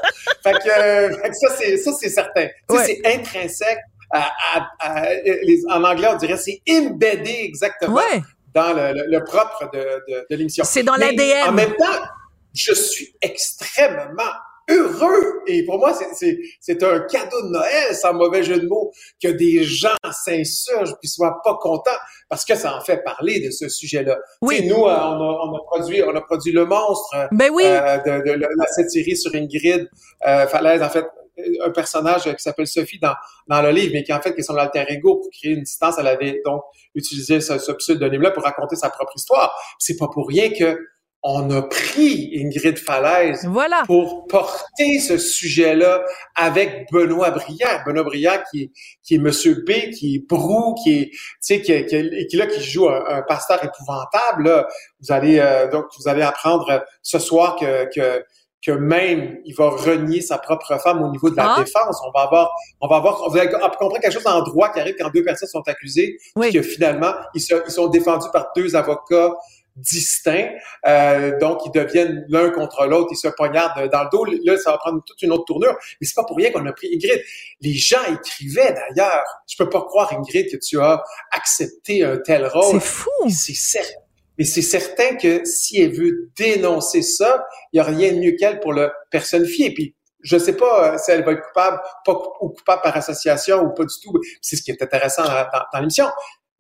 fait, que, euh, fait que ça, c'est ça, c'est certain. Ouais. C'est intrinsèque en anglais, on dirait c'est embeddé exactement dans le, propre de, de, l'émission. C'est dans l'ADN. En même temps, je suis extrêmement heureux. Et pour moi, c'est un cadeau de Noël, sans mauvais jeu de mots, que des gens s'insurgent puis soient pas contents parce que ça en fait parler de ce sujet-là. Oui. nous, euh, on a, produit, on a produit Le Monstre ben oui. Euh, de, de, la, série sur Ingrid euh, Falaise. En fait, un personnage qui s'appelle Sophie dans, dans le livre, mais qui en fait qui est son alter ego pour créer une distance. Elle avait donc utilisé ce, ce pseudonyme-là pour raconter sa propre histoire. C'est pas pour rien que on a pris Ingrid Falaise voilà. pour porter ce sujet-là avec Benoît Briand. Benoît Briand qui est, qui est Monsieur B, qui est brou, qui est, tu sais, qui, qui, qui, là, qui joue un, pasteur épouvantable. Là. Vous allez euh, donc vous allez apprendre ce soir que, que que même il va renier sa propre femme au niveau de la ah. défense. On va avoir, on va avoir, vous allez comprendre quelque chose en droit qui arrive quand deux personnes sont accusées, oui. que finalement ils, ils, sont défendus par deux avocats distincts, euh, donc ils deviennent l'un contre l'autre, ils se poignardent dans le dos. Là, ça va prendre toute une autre tournure, mais c'est pas pour rien qu'on a pris Ingrid. Les gens écrivaient d'ailleurs. Je peux pas croire Ingrid que tu as accepté un tel rôle. C'est fou. C'est certain mais c'est certain que si elle veut dénoncer ça, il n'y a rien de mieux qu'elle pour le personnifier. Puis je sais pas euh, si elle va être coupable, pas ou coupable par association ou pas du tout. C'est ce qui est intéressant dans, l'émission.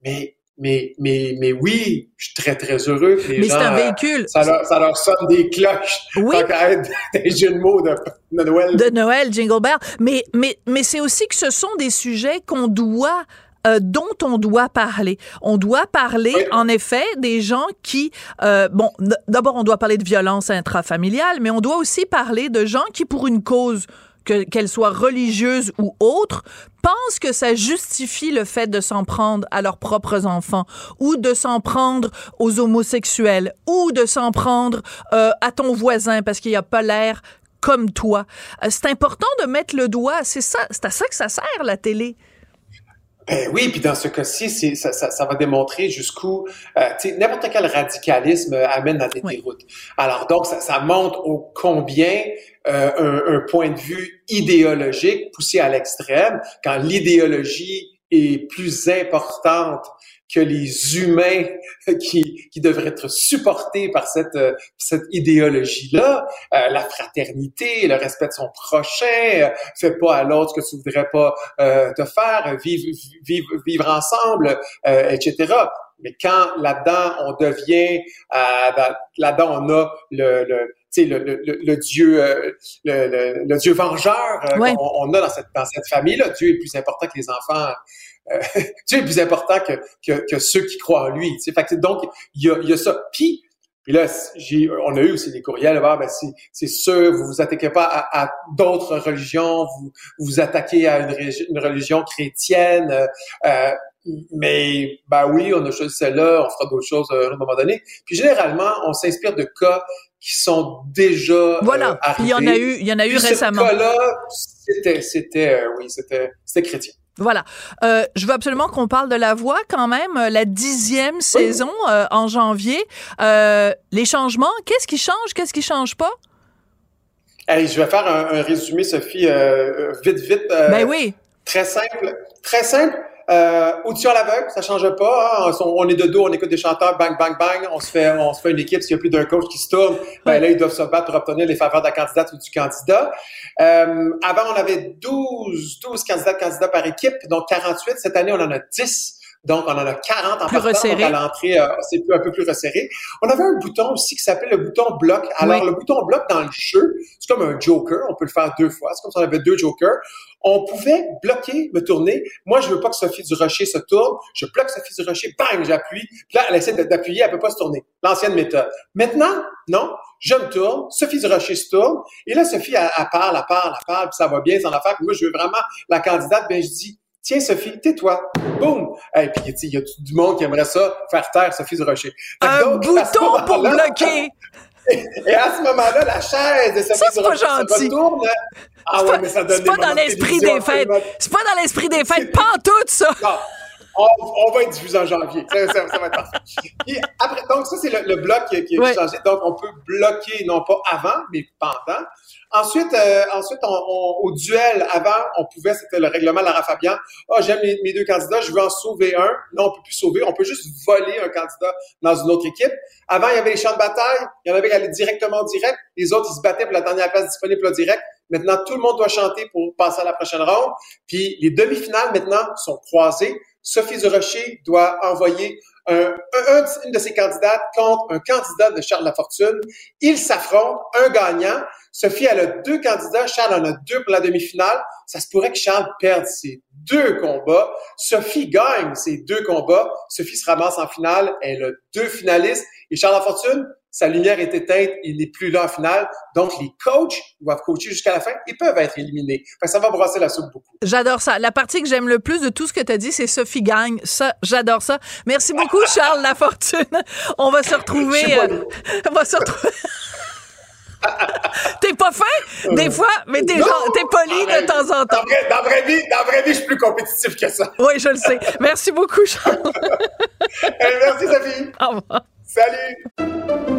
Mais mais, mais, mais oui, je suis très, très heureux que les mais c'est un véhicule. Ça leur, ça leur sonne des cloches. Oui. des jeux de mots de, de, Noël. De Noël, Jingle Bell. Mais, mais, mais c'est aussi que ce sont des sujets qu'on doit euh, dont on doit parler. On doit parler, en effet, des gens qui, euh, bon, d'abord, on doit parler de violence intrafamiliale, mais on doit aussi parler de gens qui, pour une cause qu'elle soit religieuse ou autre, pensent que ça justifie le fait de s'en prendre à leurs propres enfants ou de s'en prendre aux homosexuels ou de s'en prendre euh, à ton voisin parce qu'il a pas l'air comme toi. c'est important de mettre le doigt, c'est ça, c'est à ça que ça sert la télé. Ben oui, puis dans ce cas-ci, ça, ça, ça, va démontrer jusqu'où euh, n'importe quel radicalisme amène à des déroutes. Alors donc, ça, ça montre au combien euh, un, un, point de vue idéologique poussé à l'extrême, quand l'idéologie est plus importante que les humains qui, qui devraient être supportés par cette, euh, cette idéologie-là, euh, la fraternité, le respect de son prochain, euh, fais pas à l'autre ce que tu voudrais pas euh, te faire, vivre, vivre, vivre ensemble, etc. Mais quand là-dedans on devient, là-dedans on a le, le le, le, le, Dieu, le, le, Dieu vengeur qu'on on a dans cette, dans cette famille-là. Dieu est plus important que les enfants euh, Dieu est plus important que, que, que, ceux qui croient en lui. Fait que, donc, il y a, y a ça. Puis, puis là, j'ai, on a eu aussi des courriels, ah, ben c'est, c'est sûr, vous vous attaquez pas à, à d'autres religions, vous vous attaquez à une, une religion chrétienne, euh, mais ben oui, on a choisi celle-là, on fera d'autres choses euh, à un moment donné. Puis généralement, on s'inspire de cas qui sont déjà voilà. Euh, il y en a eu, il y en a eu récemment. Ce cas-là, c'était, c'était, euh, oui, c'était, c'était chrétien. Voilà. Euh, je veux absolument qu'on parle de La Voix quand même, euh, la dixième saison euh, en janvier. Euh, les changements, qu'est-ce qui change, qu'est-ce qui change pas? Hey, je vais faire un, un résumé, Sophie, euh, vite, vite. ben oui. Très simple. Très simple. Euh, audition à l'aveugle, ça change pas. Hein. On, est de dos, on écoute des chanteurs, bang, bang, bang. On se fait, on se fait une équipe. S'il y a plus d'un coach qui se tourne, ben là, ils doivent se battre pour obtenir les faveurs de la candidate ou du candidat. Euh, avant, on avait 12, 12 candidats candidats par équipe, donc 48. Cette année, on en a 10. Donc, on en a 40 en plus resserré. à l'entrée, euh, c'est un peu plus resserré. On avait un bouton aussi qui s'appelle le bouton bloc. Alors, le bouton bloc dans le jeu, c'est comme un joker. On peut le faire deux fois. C'est comme si on avait deux jokers. On pouvait bloquer, me tourner. Moi, je veux pas que Sophie Durocher se tourne. Je bloque Sophie Durocher, bang, j'appuie. Puis là, elle essaie d'appuyer, elle peut pas se tourner. L'ancienne méthode. Maintenant, non, je me tourne, Sophie Durocher se tourne, et là, Sophie, elle, parle, elle parle, elle parle, puis ça va bien, sans affaire. Puis moi, je veux vraiment la candidate, ben je dis, Tiens, Sophie, tais-toi. Boum! Et puis, il y a du monde qui aimerait ça, faire taire Sophie Durocher? Un donc, bouton pour bloquer! Et à ce moment-là, la chaise de ça, Durocher se retourne. Ah ouais, mais ça donne C'est pas dans l'esprit des fêtes. C'est pas dans l'esprit des fêtes. Pas tout ça! Non. On, on, va être diffusé en janvier. Ça, ça, ça va être parfait. Et après, donc, ça, c'est le, le, bloc qui, qui est changé. Donc, on peut bloquer, non pas avant, mais pendant. Ensuite, euh, ensuite on, on, au duel, avant, on pouvait, c'était le règlement de Lara Fabian. Ah, oh, j'aime mes, mes, deux candidats, je veux en sauver un. Non, on peut plus sauver, on peut juste voler un candidat dans une autre équipe. Avant, il y avait les champs de bataille, il y en avait qui allaient directement au direct. Les autres, ils se battaient pour la dernière place disponible au direct. Maintenant, tout le monde doit chanter pour passer à la prochaine ronde. Puis les demi-finales, maintenant, sont croisées. Sophie Durocher doit envoyer un, un, une de ses candidates contre un candidat de Charles Lafortune. Ils s'affrontent, un gagnant. Sophie, a deux candidats. Charles en a deux pour la demi-finale. Ça se pourrait que Charles perde ses deux combats. Sophie gagne ses deux combats. Sophie se ramasse en finale. Elle a deux finalistes. Et Charles Lafortune, sa lumière est éteinte, il n'est plus là en finale. Donc, les coachs doivent coacher jusqu'à la fin. Ils peuvent être éliminés. Enfin, ça va brasser la soupe beaucoup. J'adore ça. La partie que j'aime le plus de tout ce que tu as dit, c'est Sophie gagne. Ça, j'adore ça. Merci beaucoup, Charles Lafortune. On va se retrouver. Euh, on va se retrouver. t'es pas fin? Des fois, mais t'es genre, t'es poli de temps en temps. Dans dans vraie vie, dans vraie vie, je suis plus compétitif que ça. Oui, je le sais. Merci beaucoup, Charles. merci, Sophie. Au revoir. Salut!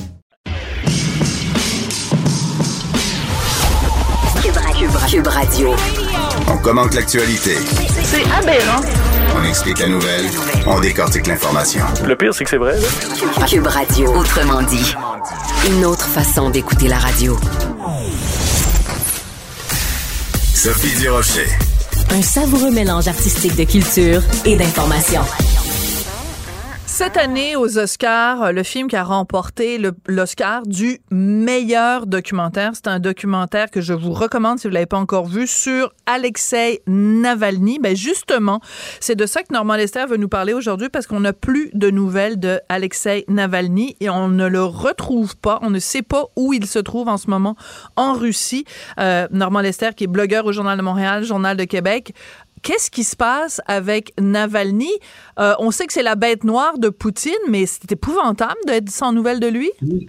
Cube Radio. On commente l'actualité. C'est aberrant. On explique la nouvelle. On décortique l'information. Le pire, c'est que c'est vrai. Cube Radio. Autrement dit. Une autre façon d'écouter la radio. Sophie Durocher. Un savoureux mélange artistique de culture et d'information. Cette année, aux Oscars, le film qui a remporté l'Oscar du meilleur documentaire, c'est un documentaire que je vous recommande si vous l'avez pas encore vu sur Alexei Navalny. Ben justement, c'est de ça que Normand Lester veut nous parler aujourd'hui parce qu'on n'a plus de nouvelles de Alexei Navalny et on ne le retrouve pas. On ne sait pas où il se trouve en ce moment en Russie. Euh, Normand Lester, qui est blogueur au Journal de Montréal, Journal de Québec, Qu'est-ce qui se passe avec Navalny? Euh, on sait que c'est la bête noire de Poutine, mais c'est épouvantable d'être sans nouvelles de lui? Oui.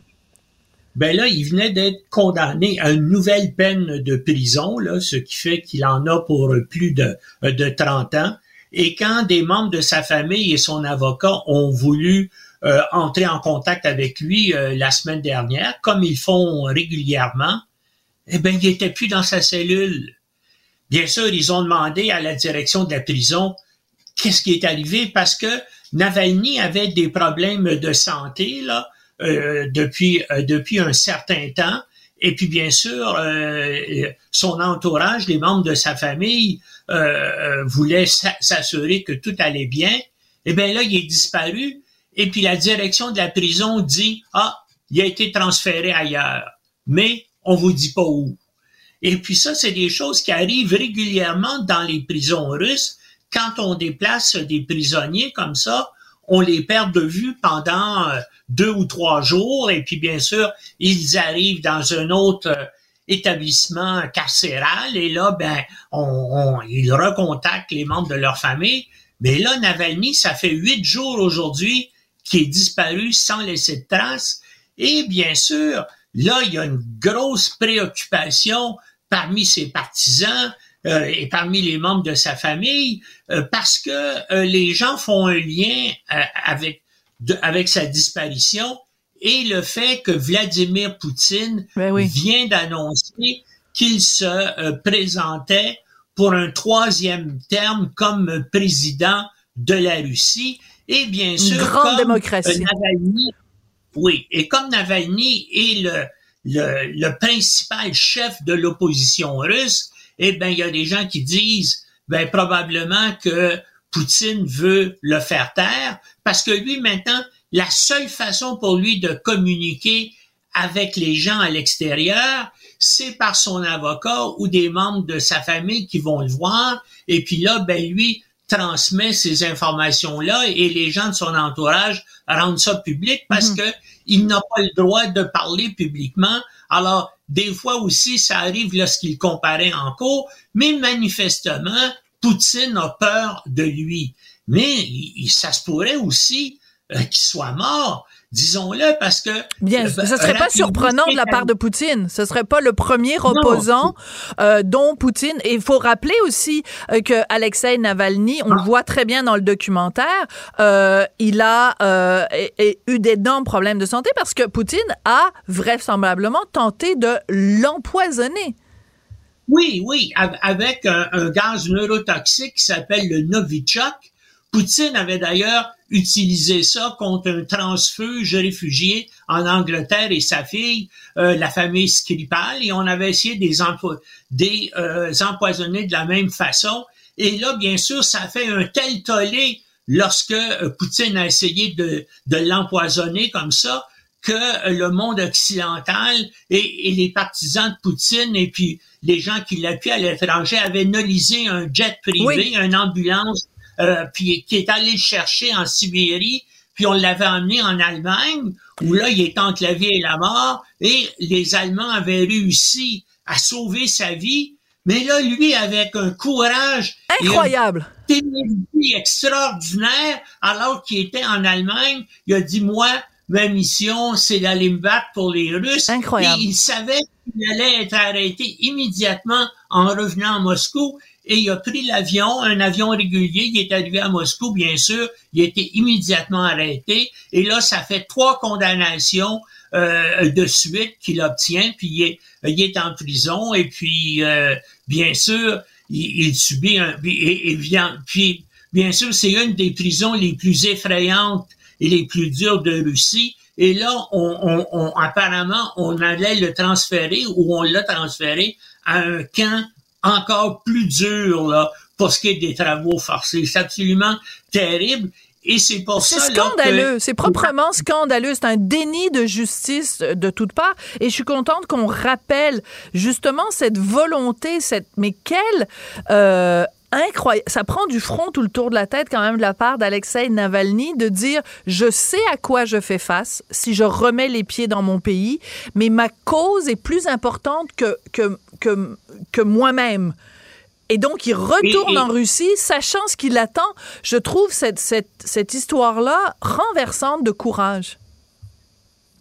Ben là, il venait d'être condamné à une nouvelle peine de prison, ce qui fait qu'il en a pour plus de, de 30 ans. Et quand des membres de sa famille et son avocat ont voulu euh, entrer en contact avec lui euh, la semaine dernière, comme ils font régulièrement, eh ben, il était plus dans sa cellule. Bien sûr, ils ont demandé à la direction de la prison qu'est-ce qui est arrivé parce que Navalny avait des problèmes de santé là euh, depuis euh, depuis un certain temps et puis bien sûr euh, son entourage, les membres de sa famille voulaient s'assurer que tout allait bien. Et eh bien là, il est disparu et puis la direction de la prison dit ah il a été transféré ailleurs, mais on vous dit pas où. Et puis ça, c'est des choses qui arrivent régulièrement dans les prisons russes. Quand on déplace des prisonniers comme ça, on les perd de vue pendant euh, deux ou trois jours. Et puis bien sûr, ils arrivent dans un autre euh, établissement carcéral et là, ben, on, ils recontactent les membres de leur famille. Mais là, Navalny, ça fait huit jours aujourd'hui qu'il est disparu sans laisser de traces. Et bien sûr, là, il y a une grosse préoccupation parmi ses partisans euh, et parmi les membres de sa famille euh, parce que euh, les gens font un lien avec avec sa disparition et le fait que Vladimir Poutine ben vient d'annoncer qu'il se présentait pour un troisième terme comme président de la Russie et bien sûr Une grande démocratie. Navalny, oui, et comme Navalny est le le, principal chef de l'opposition russe, eh ben il y a des gens qui disent ben probablement que Poutine veut le faire taire parce que lui maintenant la seule façon pour lui de communiquer avec les gens à l'extérieur, c'est par son avocat ou des membres de sa famille qui vont le voir et puis là ben lui transmet ces informations-là et les gens de son entourage rendent ça public parce mhm. que il n'a pas le droit de parler publiquement. Alors, des fois aussi, ça arrive lorsqu'il comparait en cours, mais manifestement, Poutine a peur de lui. Mais ça se pourrait aussi euh, qu'il soit mort disons-le, parce que... Bien, ce serait pas surprenant de la part de Poutine. Ce serait pas le premier opposant euh, dont Poutine... Et il faut rappeler aussi euh, que Alexei Navalny, on le ah. voit très bien dans le documentaire, euh, il a euh, eu d'énormes problèmes de santé parce que Poutine a vraisemblablement tenté de l'empoisonner. Oui, oui, avec un, un gaz neurotoxique qui s'appelle le Novichok, Poutine avait d'ailleurs utilisé ça contre un transfuge réfugié en Angleterre et sa fille, euh, la famille Skripal, et on avait essayé des, des euh, empoisonner de la même façon. Et là, bien sûr, ça fait un tel tollé lorsque euh, Poutine a essayé de, de l'empoisonner comme ça que le monde occidental et, les partisans de Poutine et puis les gens qui l'appuient à l'étranger avaient nolisé un jet privé, une ambulance euh, puis qui est allé le chercher en Sibérie, puis on l'avait emmené en Allemagne, où là, il est enclavé à la mort, et les Allemands avaient réussi à sauver sa vie, mais là, lui, avec un courage incroyable, une extraordinaire, alors qu'il était en Allemagne, il a dit moi, ma mission, c'est d'aller me battre pour les Russes. Incroyable. Et il savait qu'il allait être arrêté immédiatement en revenant à Moscou et il a pris l'avion, un avion régulier, il est arrivé à Moscou, bien sûr, il a été immédiatement arrêté, et là, ça fait trois condamnations euh, de suite qu'il obtient, puis il est, il est en prison, et puis, euh, bien sûr, il, subit un... Et, bien, puis, bien sûr, c'est une des prisons les plus effrayantes et les plus dures de Russie, et là, on, on, apparemment, on allait le transférer, ou on l'a transféré à un camp encore plus dur là, pour ce qui est des travaux forcés. C'est absolument terrible. Et c'est pour ça. C'est scandaleux. C'est proprement scandaleux. C'est un déni de justice de toutes parts. Et je suis contente qu'on rappelle justement cette volonté, cette. Mais quelle. Euh, incroyable. Ça prend du front tout le tour de la tête quand même de la part d'Alexei Navalny de dire je sais à quoi je fais face si je remets les pieds dans mon pays, mais ma cause est plus importante que, que, que, que moi-même. Et donc, il retourne en Russie, sachant ce qui l'attend. Je trouve cette, cette, cette histoire-là renversante de courage.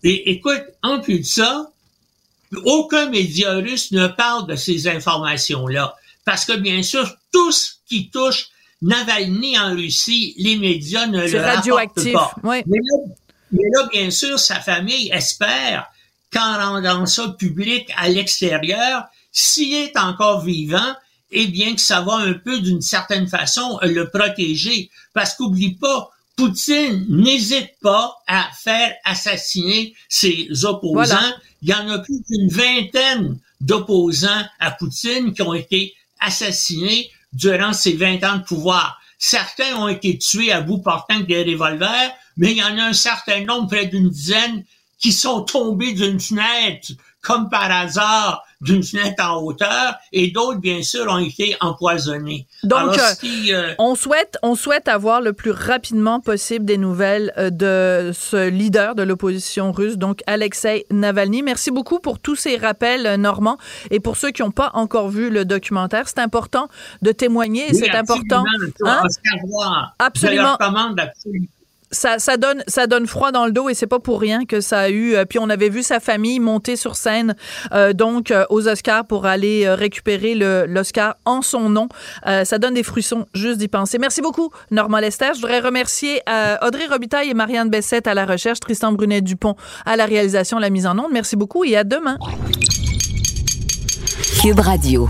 Et écoute, en plus de ça, aucun média russe ne parle de ces informations-là. Parce que, bien sûr, tout ce qui touche Navalny en Russie, les médias ne le radioactif. pas. Oui. Mais, là, mais là, bien sûr, sa famille espère qu'en rendant ça public à l'extérieur, s'il est encore vivant, eh bien que ça va un peu d'une certaine façon le protéger. Parce qu'oublie pas, Poutine n'hésite pas à faire assassiner ses opposants. Il y en a plus d'une vingtaine d'opposants à Poutine qui ont été assassinés durant ses 20 ans de pouvoir. Certains ont été tués à bout portant des revolvers, mais il y en a un certain nombre, près d'une dizaine, qui sont tombés d'une fenêtre comme par hasard d'une fenêtre en hauteur et d'autres, bien sûr, ont été empoisonnés. Donc, euh, euh, on, souhaite, on souhaite avoir le plus rapidement possible des nouvelles euh, de ce leader de l'opposition russe, donc Alexei Navalny. Merci beaucoup pour tous ces rappels, Normand. Et pour ceux qui n'ont pas encore vu le documentaire, c'est important de témoigner. c'est important. Hein? Absolument. Je absolument ça, donne ça donne froid dans le dos et c'est pas pour rien que ça a eu. Euh, puis on avait vu sa famille monter sur scène euh, donc euh, aux Oscars pour aller récupérer l'Oscar en son nom. ça donne des frissons juste d'y penser. Merci beaucoup Normand Lester. Je voudrais remercier Audrey Robitaille et Marianne Bessette à la recherche, Tristan Brunet Dupont à la réalisation, la mise en onde. Merci beaucoup et à demain. Cube Radio.